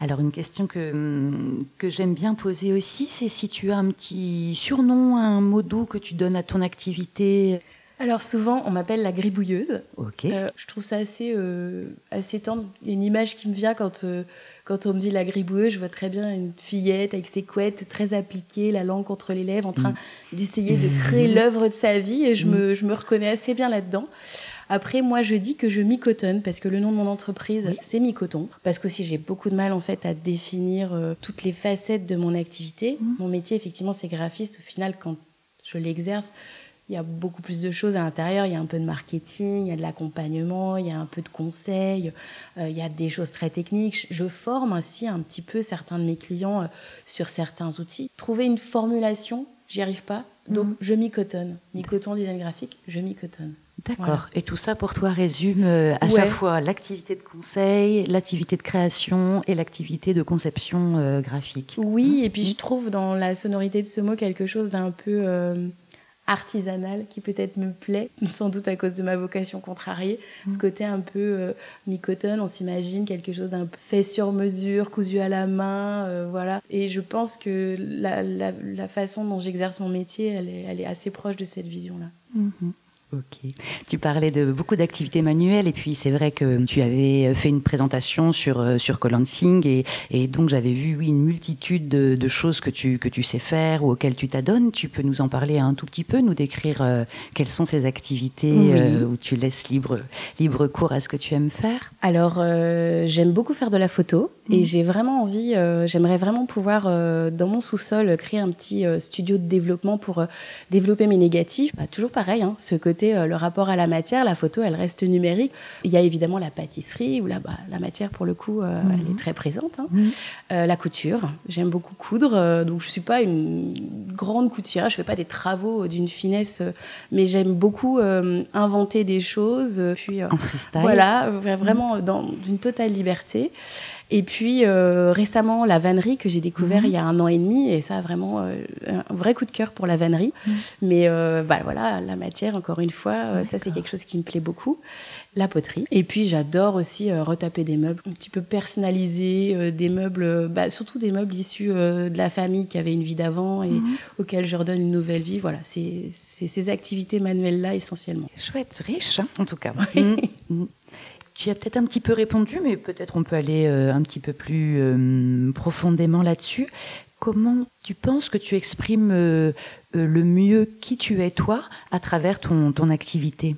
Alors une question que, hum, que j'aime bien poser aussi, c'est si tu as un petit surnom, un mot doux que tu donnes à ton activité. Alors souvent, on m'appelle la gribouilleuse. Ok. Euh, je trouve ça assez, euh, assez tendre. Il y a une image qui me vient quand, euh, quand on me dit la gribouilleuse. Je vois très bien une fillette avec ses couettes très appliquées, la langue contre les lèvres, en train d'essayer de créer l'œuvre de sa vie. Et je, me, je me reconnais assez bien là-dedans. Après, moi, je dis que je micotonne parce que le nom de mon entreprise, c'est Micoton. Parce que aussi, j'ai beaucoup de mal en fait à définir euh, toutes les facettes de mon activité. Mon métier, effectivement, c'est graphiste. Au final, quand je l'exerce, il y a beaucoup plus de choses à l'intérieur. Il y a un peu de marketing, il y a de l'accompagnement, il y a un peu de conseils, euh, il y a des choses très techniques. Je forme aussi un petit peu certains de mes clients euh, sur certains outils. Trouver une formulation, j'y arrive pas. Donc, Mhm. je m'y cotonne. Mi coton design graphique, je m'y cotonne. D'accord. Voilà. Et tout ça pour toi résume euh, à Ouais. chaque fois l'activité de conseil, l'activité de création et l'activité de conception graphique. Oui, et puis je trouve dans la sonorité de ce mot quelque chose d'un peu euh, artisanal qui peut-être me plaît, sans doute à cause de ma vocation contrariée. Ce côté un peu euh, mi-coton, on s'imagine quelque chose d'un fait sur mesure, cousu à la main, euh, voilà. Et je pense que la, la- la façon dont j'exerce mon métier, elle est, elle est assez proche de cette vision-là. Mhm. Ok. Tu parlais de beaucoup d'activités manuelles et puis c'est vrai que tu avais fait une présentation sur euh, sur Colansing et, et donc j'avais vu oui une multitude de, de choses que tu que tu sais faire ou auxquelles tu t'adonnes. Tu peux nous en parler un tout petit peu, nous décrire euh, quelles sont ces activités Oui. euh, où tu laisses libre libre cours à ce que tu aimes faire? Alors, euh, j'aime beaucoup faire de la photo et Mhm. j'ai vraiment envie, j'aimerais vraiment pouvoir, dans mon sous-sol, créer un petit studio de développement pour développer mes négatifs. Bah, toujours pareil, hein, ce côté, euh, le rapport à la matière, la photo, elle reste numérique. Il y a évidemment la pâtisserie où là, bah, la matière, pour le coup, euh, elle est très présente. hein. Euh, la couture, j'aime beaucoup coudre, donc je suis pas une grande couturière, je fais pas des travaux d'une finesse, mais j'aime beaucoup inventer des choses. Puis, En freestyle. voilà, vra- vraiment dans une totale liberté. Et puis euh, récemment, la vannerie que j'ai découvert Mhm. il y a un an et demi, et ça vraiment euh, un vrai coup de cœur pour la vannerie. Mais euh, bah, voilà, la matière, encore une fois, euh, ça c'est quelque chose qui me plaît beaucoup. La poterie. Et puis j'adore aussi euh, retaper des meubles un petit peu personnalisés, euh, des meubles, bah, surtout des meubles issus euh, de la famille qui avait une vie d'avant et Mhm. auxquels je redonne une nouvelle vie. Voilà, c'est c'est ces activités manuelles-là essentiellement. Chouette, riche hein, en tout cas. Tu as peut-être un petit peu répondu, mais peut-être on peut aller euh, un petit peu plus euh, profondément là-dessus. Comment tu penses que tu exprimes euh, le mieux qui tu es toi à travers ton activité?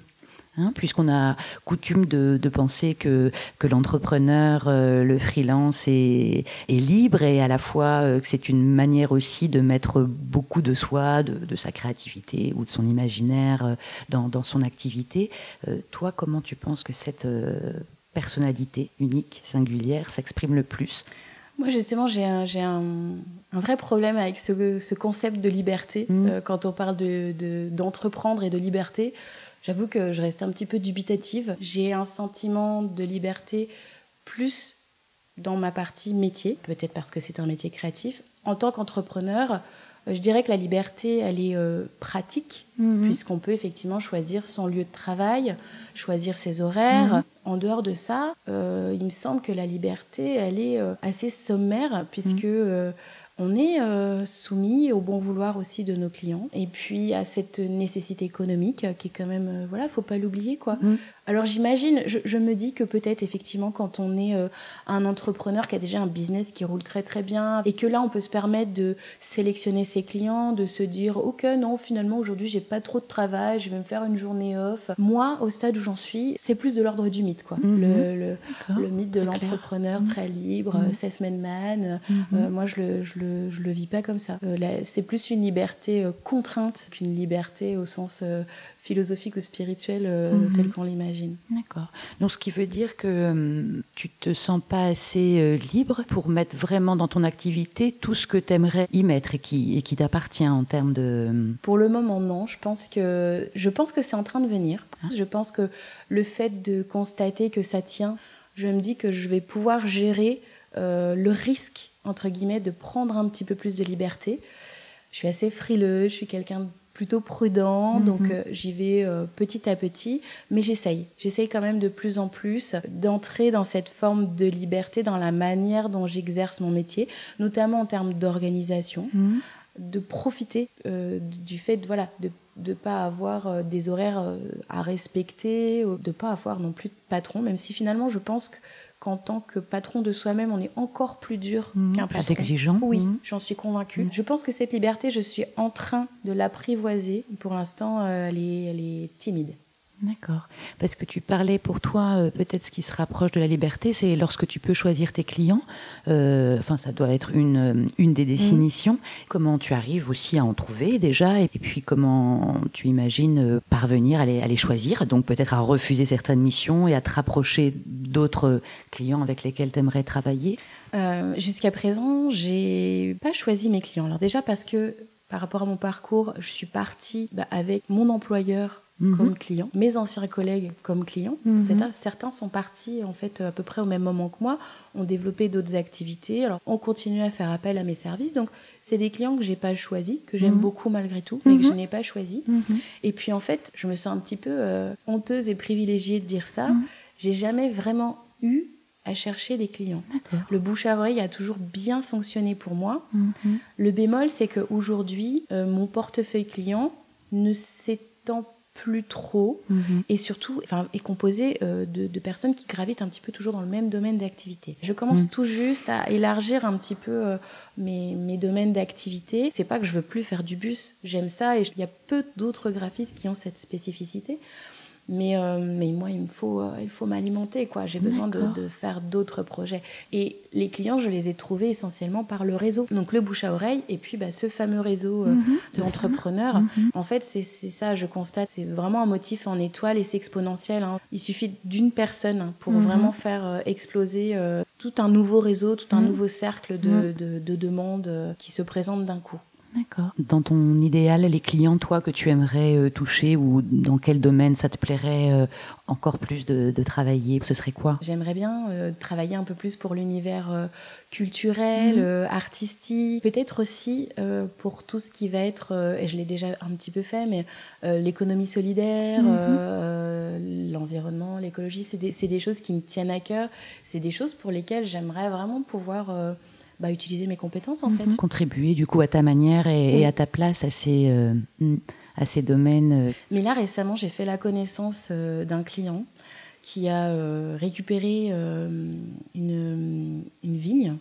Hein, Puisqu'on a coutume de, de penser que, que l'entrepreneur, euh, le freelance est, est libre et à la fois euh, que c'est une manière aussi de mettre beaucoup de soi, de, de sa créativité ou de son imaginaire euh, dans, dans son activité. Toi, comment tu penses que cette personnalité unique, singulière, s'exprime le plus? Moi, justement, j'ai un, j'ai un, un vrai problème avec ce, ce concept de liberté. Mm. Euh, quand on parle de- d'entreprendre et de liberté, j'avoue que je reste un petit peu dubitative. J'ai un sentiment de liberté plus dans ma partie métier, peut-être parce que c'est un métier créatif. En tant qu'entrepreneur, euh, je dirais que la liberté, elle est euh, pratique, puisqu'on peut effectivement choisir son lieu de travail, choisir ses horaires. Mhm. En dehors de ça, euh, il me semble que la liberté, elle est euh, assez sommaire, puisque euh, on est euh, soumis au bon vouloir aussi de nos clients, et puis à cette nécessité économique euh, qui est quand même, euh, voilà, faut pas l'oublier, quoi. Mhm. Alors j'imagine, je, je me dis que peut-être effectivement quand on est euh, un entrepreneur qui a déjà un business qui roule très très bien et que là on peut se permettre de sélectionner ses clients, de se dire ok non finalement aujourd'hui j'ai pas trop de travail, je vais me faire une journée off. Moi au stade où j'en suis, c'est plus de l'ordre du mythe quoi. Mhm. Le, le, le mythe de l'entrepreneur Mhm. très libre, Mhm. self-made man. Euh, moi je le, je, le, je le vis pas comme ça. Euh, c'est plus une liberté euh, contrainte qu'une liberté au sens euh, philosophique ou spirituel euh, Mhm. tel qu'on l'imagine. D'accord. Donc, ce qui veut dire que hum, tu te sens pas assez euh, libre pour mettre vraiment dans ton activité tout ce que tu aimerais y mettre et qui, et qui t'appartient en termes de. hum, Pour le moment, non. Je pense que, je pense que c'est en train de venir. Ah. Je pense que le fait de constater que ça tient, je me dis que je vais pouvoir gérer euh, le risque, entre guillemets, de prendre un petit peu plus de liberté. Je suis assez frileux, je suis quelqu'un de plutôt prudent, Mhm. donc euh, j'y vais euh, petit à petit, mais j'essaye. J'essaye quand même de plus en plus d'entrer dans cette forme de liberté, dans la manière dont j'exerce mon métier, notamment en termes d'organisation de profiter euh, du fait de voilà de ne pas avoir des horaires à respecter, de pas avoir non plus de patron, même si finalement je pense que- qu'en tant que patron de soi-même, on est encore plus dur Mhm. qu'un Plus patron. exigeant. Oui, Mhm. j'en suis convaincue. Mhm. Je pense que cette liberté, je suis en train de l'apprivoiser. Pour l'instant, euh, elle, est, elle est timide. D'accord. Parce que tu parlais pour toi, euh, peut-être ce qui se rapproche de la liberté, c'est lorsque tu peux choisir tes clients. Euh, Enfin, ça doit être une, euh, une des définitions. Comment tu arrives aussi à en trouver déjà, et puis comment tu imagines parvenir à les, à les choisir, donc peut-être à refuser certaines missions et à te rapprocher d'autres clients avec lesquels tu aimerais travailler? Euh, Jusqu'à présent, j'ai pas choisi mes clients. Alors déjà parce que par rapport à mon parcours, je suis partie bah, avec mon employeur Mhm. comme client, mes anciens collègues comme clients. Mhm. Certains, certains sont partis en fait à peu près au même moment que moi, ont développé d'autres activités. Alors on continue à faire appel à mes services. Donc c'est des clients que j'ai pas choisis, que j'aime Mhm. beaucoup malgré tout, mais que je Mhm. n'ai pas choisi. Mhm. Et puis en fait, je me sens un petit peu euh, honteuse et privilégiée de dire ça. Mhm. J'ai jamais vraiment eu à chercher des clients. Le bouche à oreille a toujours bien fonctionné pour moi. Mhm. Le bémol, c'est qu'aujourd'hui, euh, mon portefeuille client ne s'étend plus trop Mhm. et surtout enfin, est composé euh, de, de personnes qui gravitent un petit peu toujours dans le même domaine d'activité. Je commence Mm. tout juste à élargir un petit peu euh, mes, mes domaines d'activité. C'est pas que je veux plus faire du bus, j'aime ça et il y a peu d'autres graphistes qui ont cette spécificité. Mais, euh, mais moi, il me faut, euh, il faut m'alimenter, quoi. J'ai besoin de, de faire d'autres projets. Et les clients, je les ai trouvés essentiellement par le réseau. Donc le bouche à oreille, et puis bah, ce fameux réseau euh, Mhm. d'entrepreneurs. Mhm. En fait, c'est ça, je constate. C'est vraiment un motif en étoile et c'est exponentiel. hein. Il suffit d'une personne pour Mhm. vraiment faire euh, exploser euh, tout un nouveau réseau, tout un Mhm. nouveau cercle de, Mhm. de- de demandes euh, qui se présentent d'un coup. D'accord. Dans ton idéal, les clients, toi, que tu aimerais euh, toucher ou dans quel domaine ça te plairait euh, encore plus de, de travailler, ce serait quoi? J'aimerais bien euh, travailler un peu plus pour l'univers culturel, euh, artistique, peut-être aussi pour tout ce qui va être, et je l'ai déjà un petit peu fait, mais l'économie solidaire, Mhm. euh, l'environnement, l'écologie, c'est des, choses qui me tiennent à cœur, c'est des choses pour lesquelles j'aimerais vraiment pouvoir bah, utiliser mes compétences en fait. Mhm. Contribuer du coup à ta manière et, Oui. et à ta place à ces, euh, mm, à ces domaines. euh. Mais là, récemment, j'ai fait la connaissance euh, d'un client qui a euh, récupéré euh, une, une vigne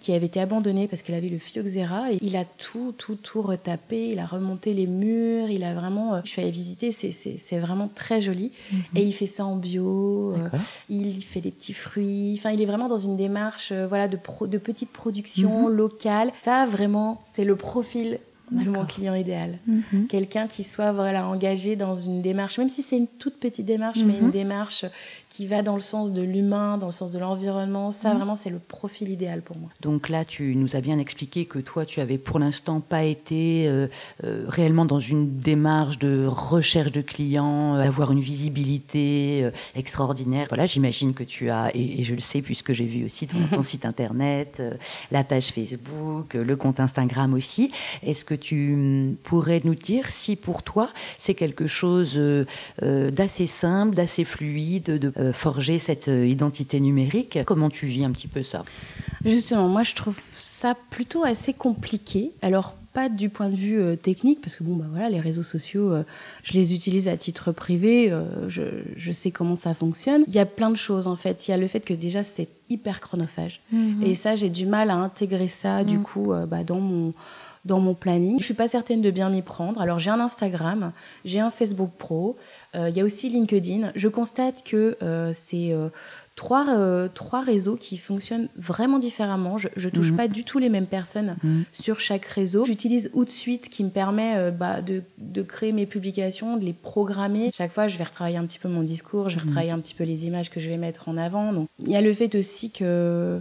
qui avait été abandonnée parce qu'elle avait le phylloxéra. Et il a tout, tout, tout retapé, il a remonté les murs, il a vraiment... euh, je suis allée visiter, c'est- vraiment très joli. Et il fait ça en bio, euh, il fait des petits fruits, enfin il est vraiment dans une démarche euh, voilà, de, pro- de petite production Mhm. locale. Ça, vraiment, c'est le profil de mon client idéal Mhm. quelqu'un qui soit voilà engagé dans une démarche, même si c'est une toute petite démarche, mais Mhm. une démarche qui va dans le sens de l'humain, dans le sens de l'environnement. Ça, Mhm. vraiment, c'est le profil idéal pour moi. Donc là, tu nous as bien expliqué que toi, tu avais pour l'instant pas été euh, euh, réellement dans une démarche de recherche de clients, euh, avoir une visibilité extraordinaire. Voilà, j'imagine que tu as, et, et je le sais puisque j'ai vu aussi ton, ton site internet, la page Facebook, le compte Instagram aussi. Est-ce que tu hum, pourrais nous dire si pour toi c'est quelque chose euh, euh, d'assez simple, d'assez fluide, de euh, forger cette identité numérique? Comment tu vis un petit peu ça? Justement, moi, je trouve ça plutôt assez compliqué. Alors, pas du point de vue euh, technique, parce que bon, bah voilà, les réseaux sociaux, euh, je les utilise à titre privé, euh, je, je sais comment ça fonctionne. Il y a plein de choses en fait. Il y a le fait que déjà c'est hyper chronophage. Et ça, j'ai du mal à intégrer ça du Mm. coup euh, bah, dans mon dans mon planning. Je suis pas certaine de bien m'y prendre. Alors j'ai un Instagram, j'ai un Facebook Pro, euh, il y a aussi LinkedIn. Je constate que euh, c'est euh, trois, euh, trois réseaux qui fonctionnent vraiment différemment. Je, je touche Mhm. pas du tout les mêmes personnes Mhm. sur chaque réseau. J'utilise Outsuite qui me permet bah, de, de créer mes publications, de les programmer. Chaque fois, je vais retravailler un petit peu mon discours, je vais Mhm. retravailler un petit peu les images que je vais mettre en avant. Il y a le fait aussi que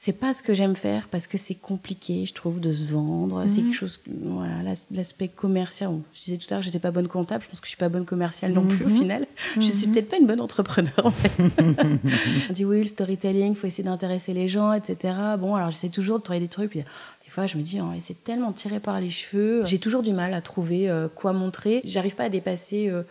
c'est pas ce que j'aime faire parce que c'est compliqué, je trouve, de se vendre. C'est Mhm. quelque chose, que- voilà, l'as- l'aspect commercial. Bon, je disais tout à l'heure, j'étais pas bonne comptable. Je pense que je suis pas bonne commerciale non plus au Mhm. final. Je suis peut-être pas une bonne entrepreneur en fait. On dit oui, le storytelling, faut essayer d'intéresser les gens, etc. Bon, alors j'essaie toujours de trouver des trucs. Puis, des fois, je me dis, oh, c'est tellement tiré par les cheveux. J'ai toujours du mal à trouver euh, quoi montrer. J'arrive pas à dépasser euh,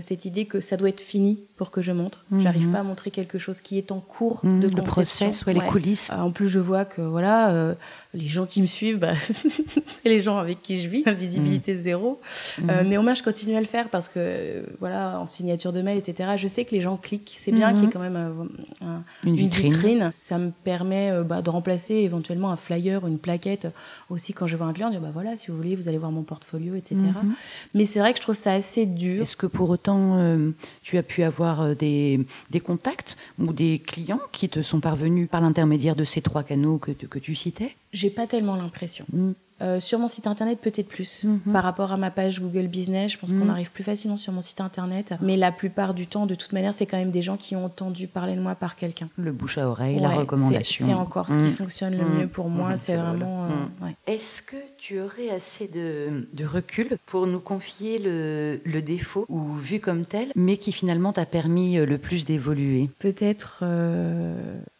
cette idée que ça doit être fini pour que je montre. Mhm. J'arrive pas à montrer quelque chose qui est en cours Mhm, de le conception. process, ouais, les coulisses. Euh, En plus, je vois que voilà, euh, les gens qui me suivent, bah, c'est les gens avec qui je vis, visibilité zéro. Euh, Mhm. néanmoins, je continue à le faire parce que, euh, voilà, en signature de mail, etc., je sais que les gens cliquent. C'est bien Mhm. qu'il y ait quand même euh, un- Une une vitrine. Ça me permet euh, bah, de remplacer éventuellement un flyer, une plaquette. Aussi, quand je vois un client, dire bah voilà, si vous voulez, vous allez voir mon portfolio, etc. Mhm. Mais c'est vrai que je trouve ça assez dur. Est-ce que pour autant euh, tu as pu avoir euh, des, des contacts ou des clients qui te sont parvenus par l'intermédiaire de ces trois canaux que tu citais? J'ai pas tellement l'impression. Mhm. Euh, sur mon site internet, peut-être plus. Mhm. Par rapport à ma page Google Business, je pense qu'on mhm. arrive plus facilement sur mon site internet. Mais la plupart du temps, de toute manière, c'est quand même des gens qui ont entendu parler de moi par quelqu'un. Le bouche à oreille, la recommandation. C'est encore ce qui mhm. fonctionne le mieux pour moi. C'est vraiment. Euh, Est-ce que tu aurais assez de, recul pour nous confier le, défaut, ou vu comme tel, mais qui finalement t'a permis euh, le plus d'évoluer? Peut-être.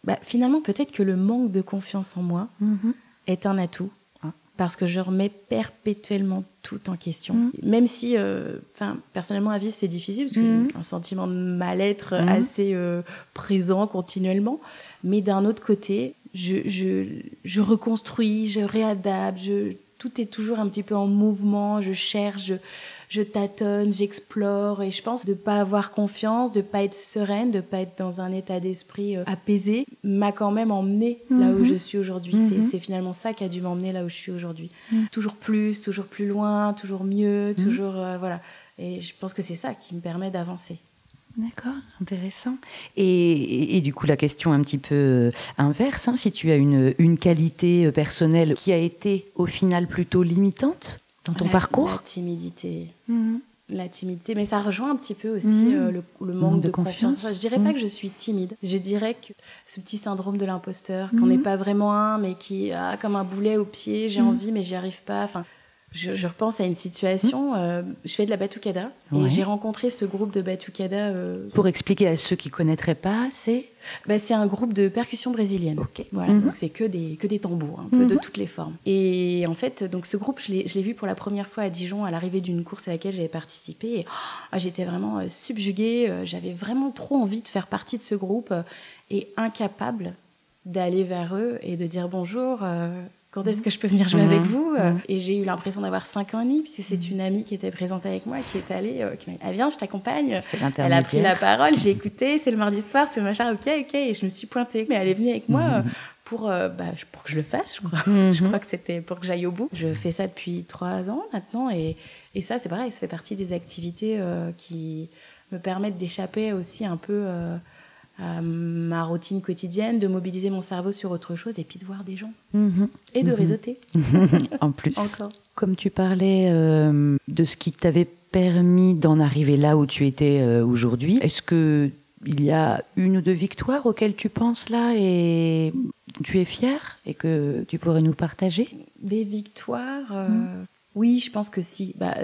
Bah, finalement, peut-être que le manque de confiance en moi est un atout parce que je remets perpétuellement tout en question. Mm. Même si, euh, enfin, personnellement, à vivre, c'est difficile, parce que j'ai mm. un sentiment de mal-être mm. assez euh, présent continuellement. Mais d'un autre côté, je, je, je, reconstruis, je réadapte, je, tout est toujours un petit peu en mouvement, je cherche, je tâtonne, j'explore et je pense de ne pas avoir confiance, de ne pas être sereine, de ne pas être dans un état d'esprit euh, apaisé, m'a quand même emmené là où mhm. je suis aujourd'hui. Mhm. C'est finalement ça qui a dû m'emmener là où je suis aujourd'hui. Mhm. Toujours plus, toujours plus loin, toujours mieux, toujours euh, voilà. Et je pense que c'est ça qui me permet d'avancer. D'accord, intéressant. Et, du coup, la question un petit peu euh, inverse, hein, si tu as une, une qualité personnelle qui a été au final plutôt limitante, dans ton parcours La timidité. Mhm. La timidité, mais ça rejoint un petit peu aussi mhm. euh, le, manque de, confiance. Je dirais pas mhm. que je suis timide. Je dirais que ce petit syndrome de l'imposteur, qu'on n'est pas vraiment un, mais qui a comme un boulet au pied. J'ai envie, mais j'y arrive pas. Enfin, je, repense à une situation. Mmh. Euh, je fais de la batucada et j'ai rencontré ce groupe de batucada. Euh, Pour expliquer à ceux qui connaîtraient pas, c'est bah, c'est un groupe de percussion brésilienne. Voilà, mmh. donc c'est que des que des tambours, un peu de mmh. toutes les formes. Et en fait, donc ce groupe, je l'ai vu pour la première fois à Dijon à l'arrivée d'une course à laquelle j'avais participé. Et, oh, j'étais vraiment euh, subjuguée. J'avais vraiment trop envie de faire partie de ce groupe et incapable d'aller vers eux et de dire bonjour quand est-ce que je peux venir jouer avec mhm. vous euh, mhm. Et j'ai eu l'impression d'avoir 5 ans et demi, puisque c'est une amie qui était présente avec moi, qui est allée, euh, qui m'a dit ah, Viens, je t'accompagne. Elle a pris la parole, j'ai écouté, c'est le mardi soir, c'est machin, ok, ok, et je me suis pointée. Mais elle est venue avec moi. Mhm. pour, euh, bah, pour que je le fasse, je crois. je crois que c'était pour que j'aille au bout. Je fais ça depuis trois ans maintenant et, et ça, c'est pareil, ça fait partie des activités qui me permettent d'échapper aussi un peu ma routine quotidienne, de mobiliser mon cerveau sur autre chose et puis de voir des gens mhm. et de mhm. réseauter. en plus, comme tu parlais euh, de ce qui t'avait permis d'en arriver là où tu étais euh, aujourd'hui, est-ce que il y a une ou deux victoires auxquelles tu penses là et tu es fière et que tu pourrais nous partager? Des victoires, euh, mhm. oui, je pense que si. Bah,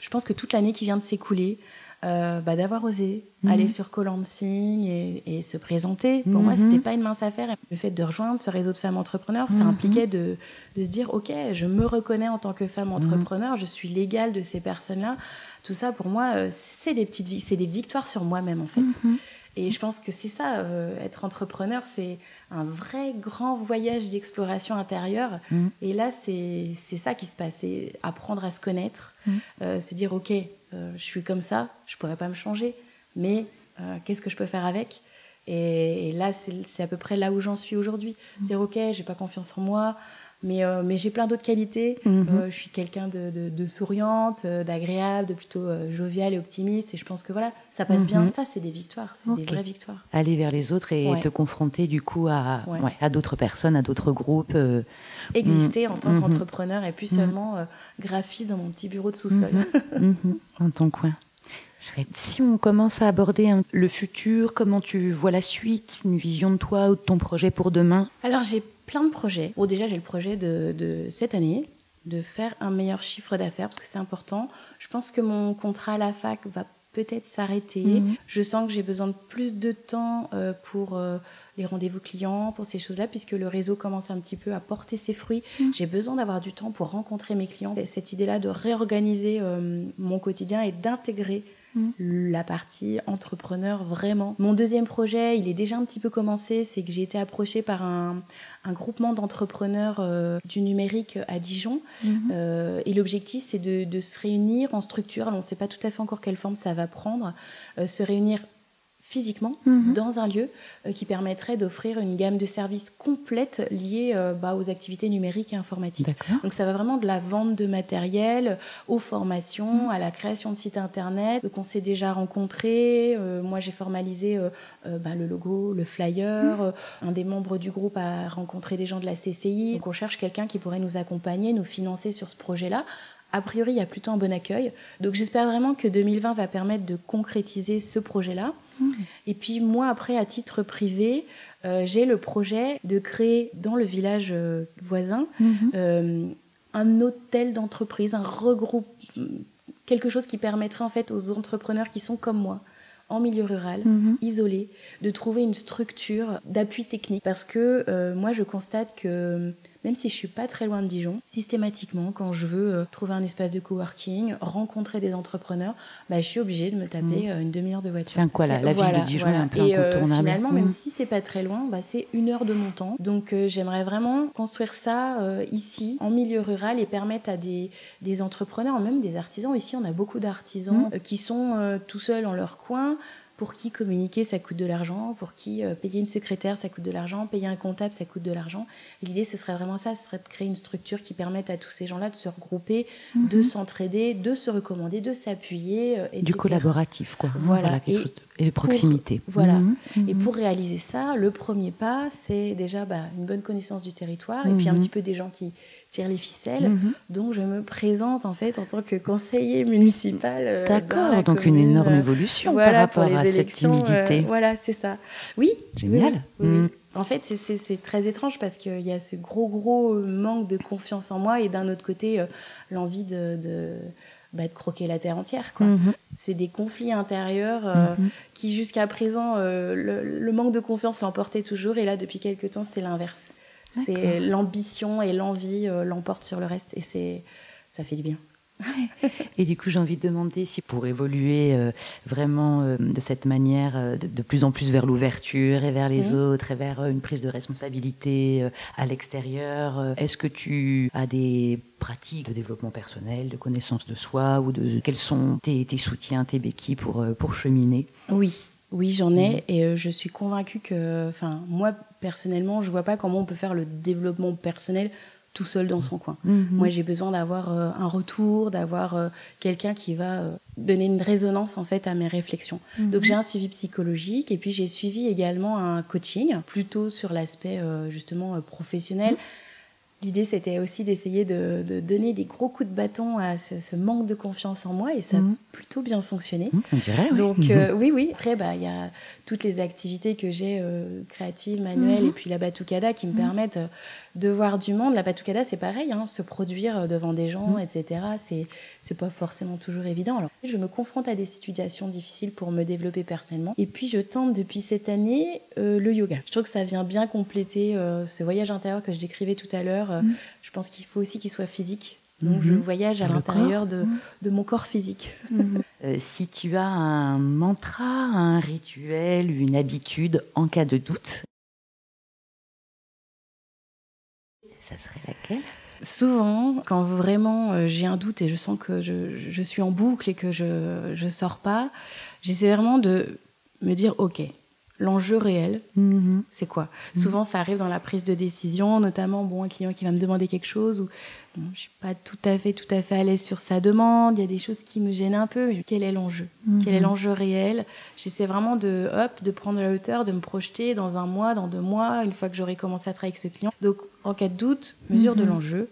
je pense que toute l'année qui vient de s'écouler, euh, bah, d'avoir osé mhm. aller sur Colancing et, et se présenter. Pour moi, moi, c'était pas une mince affaire. Le fait de rejoindre ce réseau de femmes entrepreneurs, ça mhm. impliquait de, de, se dire, OK, je me reconnais en tant que femme entrepreneur, je suis l'égale de ces personnes-là. Tout ça, pour moi, euh, c'est des petites, c'est des victoires sur moi-même, en fait. Mhm. Et je pense que c'est ça, euh, être entrepreneur, c'est un vrai grand voyage d'exploration intérieure. Et là, c'est ça qui se passe, c'est apprendre à se connaître, se dire, OK, euh, je suis comme ça, je pourrais pas me changer, mais euh, qu'est-ce que je peux faire avec? Et, là, c'est à peu près là où j'en suis aujourd'hui. Mmh. Dire, ok, j'ai pas confiance en moi, mais, euh, mais j'ai plein d'autres qualités. Mmh. je suis quelqu'un de, souriante, d'agréable, de plutôt jovial et optimiste. Et je pense que voilà, ça passe bien. Mmh. Ça, c'est des victoires, c'est des vraies victoires. Aller vers les autres et te confronter du coup à, à d'autres personnes, à d'autres groupes. Exister en tant qu'entrepreneur et plus seulement graphiste dans mon petit bureau de sous-sol. dans ton coin. Si on commence à aborder le futur, comment tu vois la suite, une vision de toi ou de ton projet pour demain? Alors j'ai plein de projets. Bon, déjà j'ai le projet de, cette année de faire un meilleur chiffre d'affaires parce que c'est important. Je pense que mon contrat à la fac va peut-être s'arrêter. Mhm. Je sens que j'ai besoin de plus de temps euh, pour euh, les rendez-vous clients, pour ces choses-là, puisque le réseau commence un petit peu à porter ses fruits. Mm. J'ai besoin d'avoir du temps pour rencontrer mes clients. Et cette idée-là de réorganiser euh, mon quotidien et d'intégrer mm. la partie entrepreneur vraiment. Mon deuxième projet, il est déjà un petit peu commencé, c'est que j'ai été approchée par un, groupement d'entrepreneurs euh, du numérique à Dijon. Mm-hmm. Euh, et l'objectif, c'est de, de, se réunir en structure. Alors, on ne sait pas tout à fait encore quelle forme ça va prendre. se réunir physiquement mhm. dans un lieu euh, qui permettrait d'offrir une gamme de services complète liée euh, bah, aux activités numériques et informatiques. Donc ça va vraiment de la vente de matériel aux formations, mhm. à la création de sites internet. Donc on s'est déjà rencontrés. Euh, moi j'ai formalisé bah, le logo, le flyer. Mhm. un des membres du groupe a rencontré des gens de la CCI. Donc on cherche quelqu'un qui pourrait nous accompagner, nous financer sur ce projet-là a priori, il y a plutôt un bon accueil. Donc j'espère vraiment que 2020 va permettre de concrétiser ce projet-là. Et puis moi, après, à titre privé, euh, j'ai le projet de créer dans le village euh, voisin mhm. euh, un hôtel d'entreprise, un regroupe, quelque chose qui permettrait en fait aux entrepreneurs qui sont comme moi, en milieu rural, mhm. isolés, de trouver une structure d'appui technique. Parce que moi, je constate que même si je suis pas très loin de Dijon, systématiquement, quand je veux euh, trouver un espace de coworking, rencontrer des entrepreneurs, bah, je suis obligée de me taper mmh. euh, une demi-heure de voiture. C'est un quoi là La ville de Dijon est un peu Et euh, finalement, même mmh. si c'est pas très loin, bah, c'est une heure de mon temps. Donc j'aimerais vraiment construire ça ici, en milieu rural, et permettre à des, des entrepreneurs, même des artisans. Ici, on a beaucoup d'artisans mmh. qui sont tout seuls dans leur coin pour qui communiquer, ça coûte de l'argent, pour qui euh, payer une secrétaire, ça coûte de l'argent, payer un comptable, ça coûte de l'argent. L'idée, ce serait vraiment ça, ce serait de créer une structure qui permette à tous ces gens-là de se regrouper, de mhm. s'entraider, de se recommander, de s'appuyer. Euh, du collaboratif, quoi. Voilà. et, de proximité. voilà. Mhm. Et mhm. pour réaliser ça, le premier pas, c'est déjà bah, une bonne connaissance du territoire, et puis un petit peu des gens qui tire les ficelles. Mhm. Donc je me présente en fait en tant que conseiller municipal. Euh, D'accord, donc une énorme évolution par rapport à cette timidité. Euh, voilà, c'est ça. Oui. Génial. Mhm. En fait, c'est très étrange parce qu'il y a ce gros, gros manque de confiance en moi et d'un autre côté, euh, l'envie de, bah, de, croquer la terre entière. Mhm. C'est des conflits intérieurs qui, jusqu'à présent, le, le, manque de confiance l'emportait toujours. Et là, depuis quelques temps, c'est l'inverse. C'est l'ambition et l'envie euh, l'emportent sur le reste et c'est ça fait du bien. et du coup, j'ai envie de demander si pour évoluer euh, vraiment euh, de cette manière, de, plus en plus vers l'ouverture et vers les autres et vers une prise de responsabilité à l'extérieur, est-ce que tu as des pratiques de développement personnel, de connaissance de soi ou de quels sont tes, tes soutiens, tes béquilles pour, pour cheminer? Oui, oui, j'en ai mhm. et euh, je suis convaincue que, enfin, moi personnellement, je vois pas comment on peut faire le développement personnel tout seul dans son coin. Mhm. Moi, j'ai besoin d'avoir euh, un retour, d'avoir euh, quelqu'un qui va donner une résonance en fait à mes réflexions. Mhm. Donc j'ai un suivi psychologique et puis j'ai suivi également un coaching plutôt sur l'aspect justement professionnel. L'idée, c'était aussi d'essayer de, donner des gros coups de bâton à ce, manque de confiance en moi et ça a mhm. plutôt bien fonctionné. Mhm, on dirait, Donc, oui. Euh, oui, oui. Après, bah, il y a toutes les activités que j'ai euh, créatives, manuelles mhm. et puis la batucada qui me permettent euh, de voir du monde. La batucada, c'est pareil, hein, se produire devant des gens, etc. C'est c'est pas forcément toujours évident. Alors, je me confronte à des situations difficiles pour me développer personnellement. Et puis, je tente depuis cette année le yoga. Je trouve que ça vient bien compléter ce voyage intérieur que je décrivais tout à l'heure euh, mm. Je pense qu'il faut aussi qu'il soit physique. Donc je mm-hmm. voyage à l'intérieur de, mm. de, mon corps physique. Mm-hmm. Euh, si tu as un mantra, un rituel, une habitude en cas de doute, ça serait laquelle? Souvent, quand vraiment euh, j'ai un doute et je sens que je, je, suis en boucle et que je ne sors pas, j'essaie vraiment de me dire, OK, l'enjeu réel, mhm. c'est quoi? Mhm. Souvent, ça arrive dans la prise de décision, notamment bon, un client qui va me demander quelque chose ou je je suis pas tout à fait tout à fait à l'aise sur sa demande. Il y a des choses qui me gênent un peu. quel est l'enjeu? Quel est mhm. l'enjeu réel? J'essaie vraiment de hop, de prendre la hauteur, de me projeter dans un mois, dans deux mois, une fois que j'aurai commencé à travailler avec ce client. Donc en cas de doute, mesure de l'enjeu.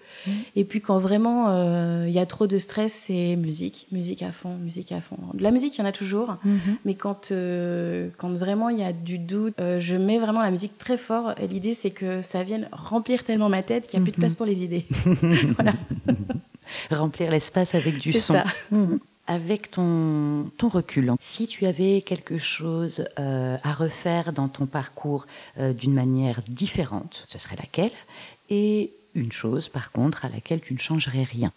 Et puis quand vraiment euh, il y a trop de stress, c'est musique, musique à fond, musique à fond. De la musique, il y en a toujours, mais quand euh, quand vraiment il y a du doute, euh, je mets vraiment la musique très fort. Et l'idée c'est que ça vienne remplir tellement ma tête qu'il n'y a plus de place pour les idées. Remplir l'espace avec du son. Avec ton, ton recul, si tu avais quelque chose euh, à refaire dans ton parcours euh, d'une manière différente, ce serait laquelle? Et une chose, par contre, à laquelle tu ne changerais rien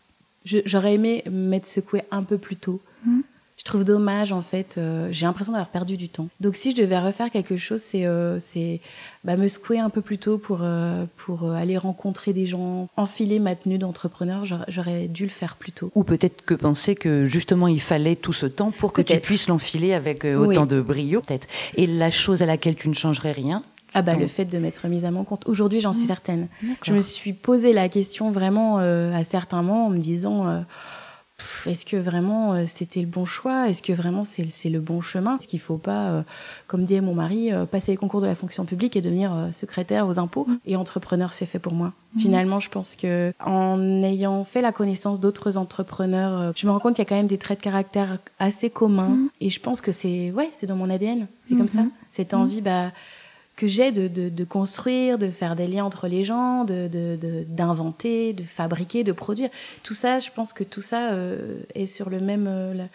J'aurais aimé m'être secouée un peu plus tôt. Mhm. Je trouve dommage en fait. euh, j'ai l'impression d'avoir perdu du temps. Donc si je devais refaire quelque chose, c'est euh, c'est bah, me secouer un peu plus tôt pour euh, pour euh, aller rencontrer des gens, enfiler ma tenue d'entrepreneur. J'aurais- dû le faire plus tôt. Ou peut-être que penser que justement il fallait tout ce temps pour que tu puisses l'enfiler avec euh, Oui. autant de brio. Peut-être. Et la chose à laquelle tu ne changerais rien Ah bah le fait de m'être mise à mon compte. Aujourd'hui, j'en suis Mmh. certaine. Je me suis posé la question vraiment euh, à certains moments en me disant euh, est-ce que vraiment euh, c'était le bon choix? Est-ce que vraiment c'est le bon chemin? Est-ce qu'il faut pas, euh, comme disait mon mari, euh, passer les concours de la fonction publique et devenir secrétaire aux impôts? Et entrepreneur, c'est fait pour moi. Finalement, je pense que en ayant fait la connaissance d'autres entrepreneurs, je me rends compte qu'il y a quand même des traits de caractère assez communs. Et je pense que c'est ouais, c'est dans mon ADN. C'est comme ça. Cette envie, bah que j'ai de, de, de construire, de faire des liens entre les gens, de de- de- d'inventer, de, fabriquer, de produire. Tout ça, je pense que tout ça euh, est sur le même, euh, la,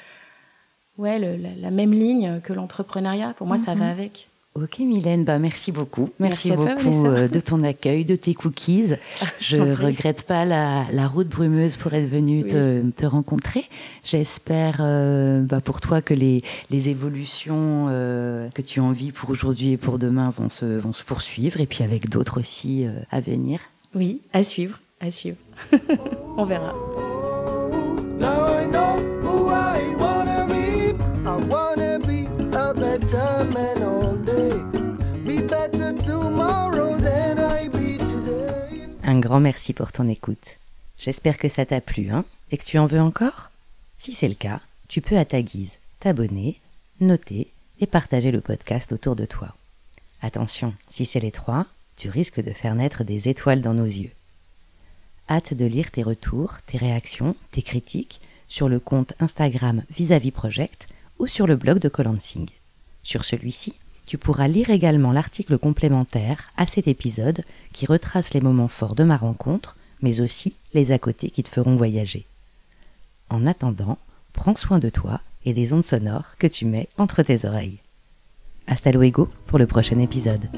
ouais, le- la, la même ligne que l'entrepreneuriat. Pour moi, ça va avec. Ok Mylène, bah merci beaucoup. Merci, Merci à toi, beaucoup euh, de ton accueil, de tes cookies. Je t'en prie. regrette pas la, la route brumeuse pour être venue Oui. te, te rencontrer. J'espère euh, bah, pour toi que les, les évolutions euh, que tu envies pour aujourd'hui et pour demain vont se, vont se poursuivre et puis avec d'autres aussi euh, à venir. Oui, à suivre, à suivre. On verra. Grand merci pour ton écoute. J'espère que ça t'a plu, hein, et que tu en veux encore? Si c'est le cas, tu peux à ta guise t'abonner, noter et partager le podcast autour de toi. Attention, si c'est les trois, tu risques de faire naître des étoiles dans nos yeux. Hâte de lire tes retours, tes réactions, tes critiques sur le compte Instagram Vis-à-vis Project ou sur le blog de Colansing. Sur celui-ci, tu pourras lire également l'article complémentaire à cet épisode qui retrace les moments forts de ma rencontre, mais aussi les à côté qui te feront voyager. En attendant, prends soin de toi et des ondes sonores que tu mets entre tes oreilles. Hasta luego pour le prochain épisode.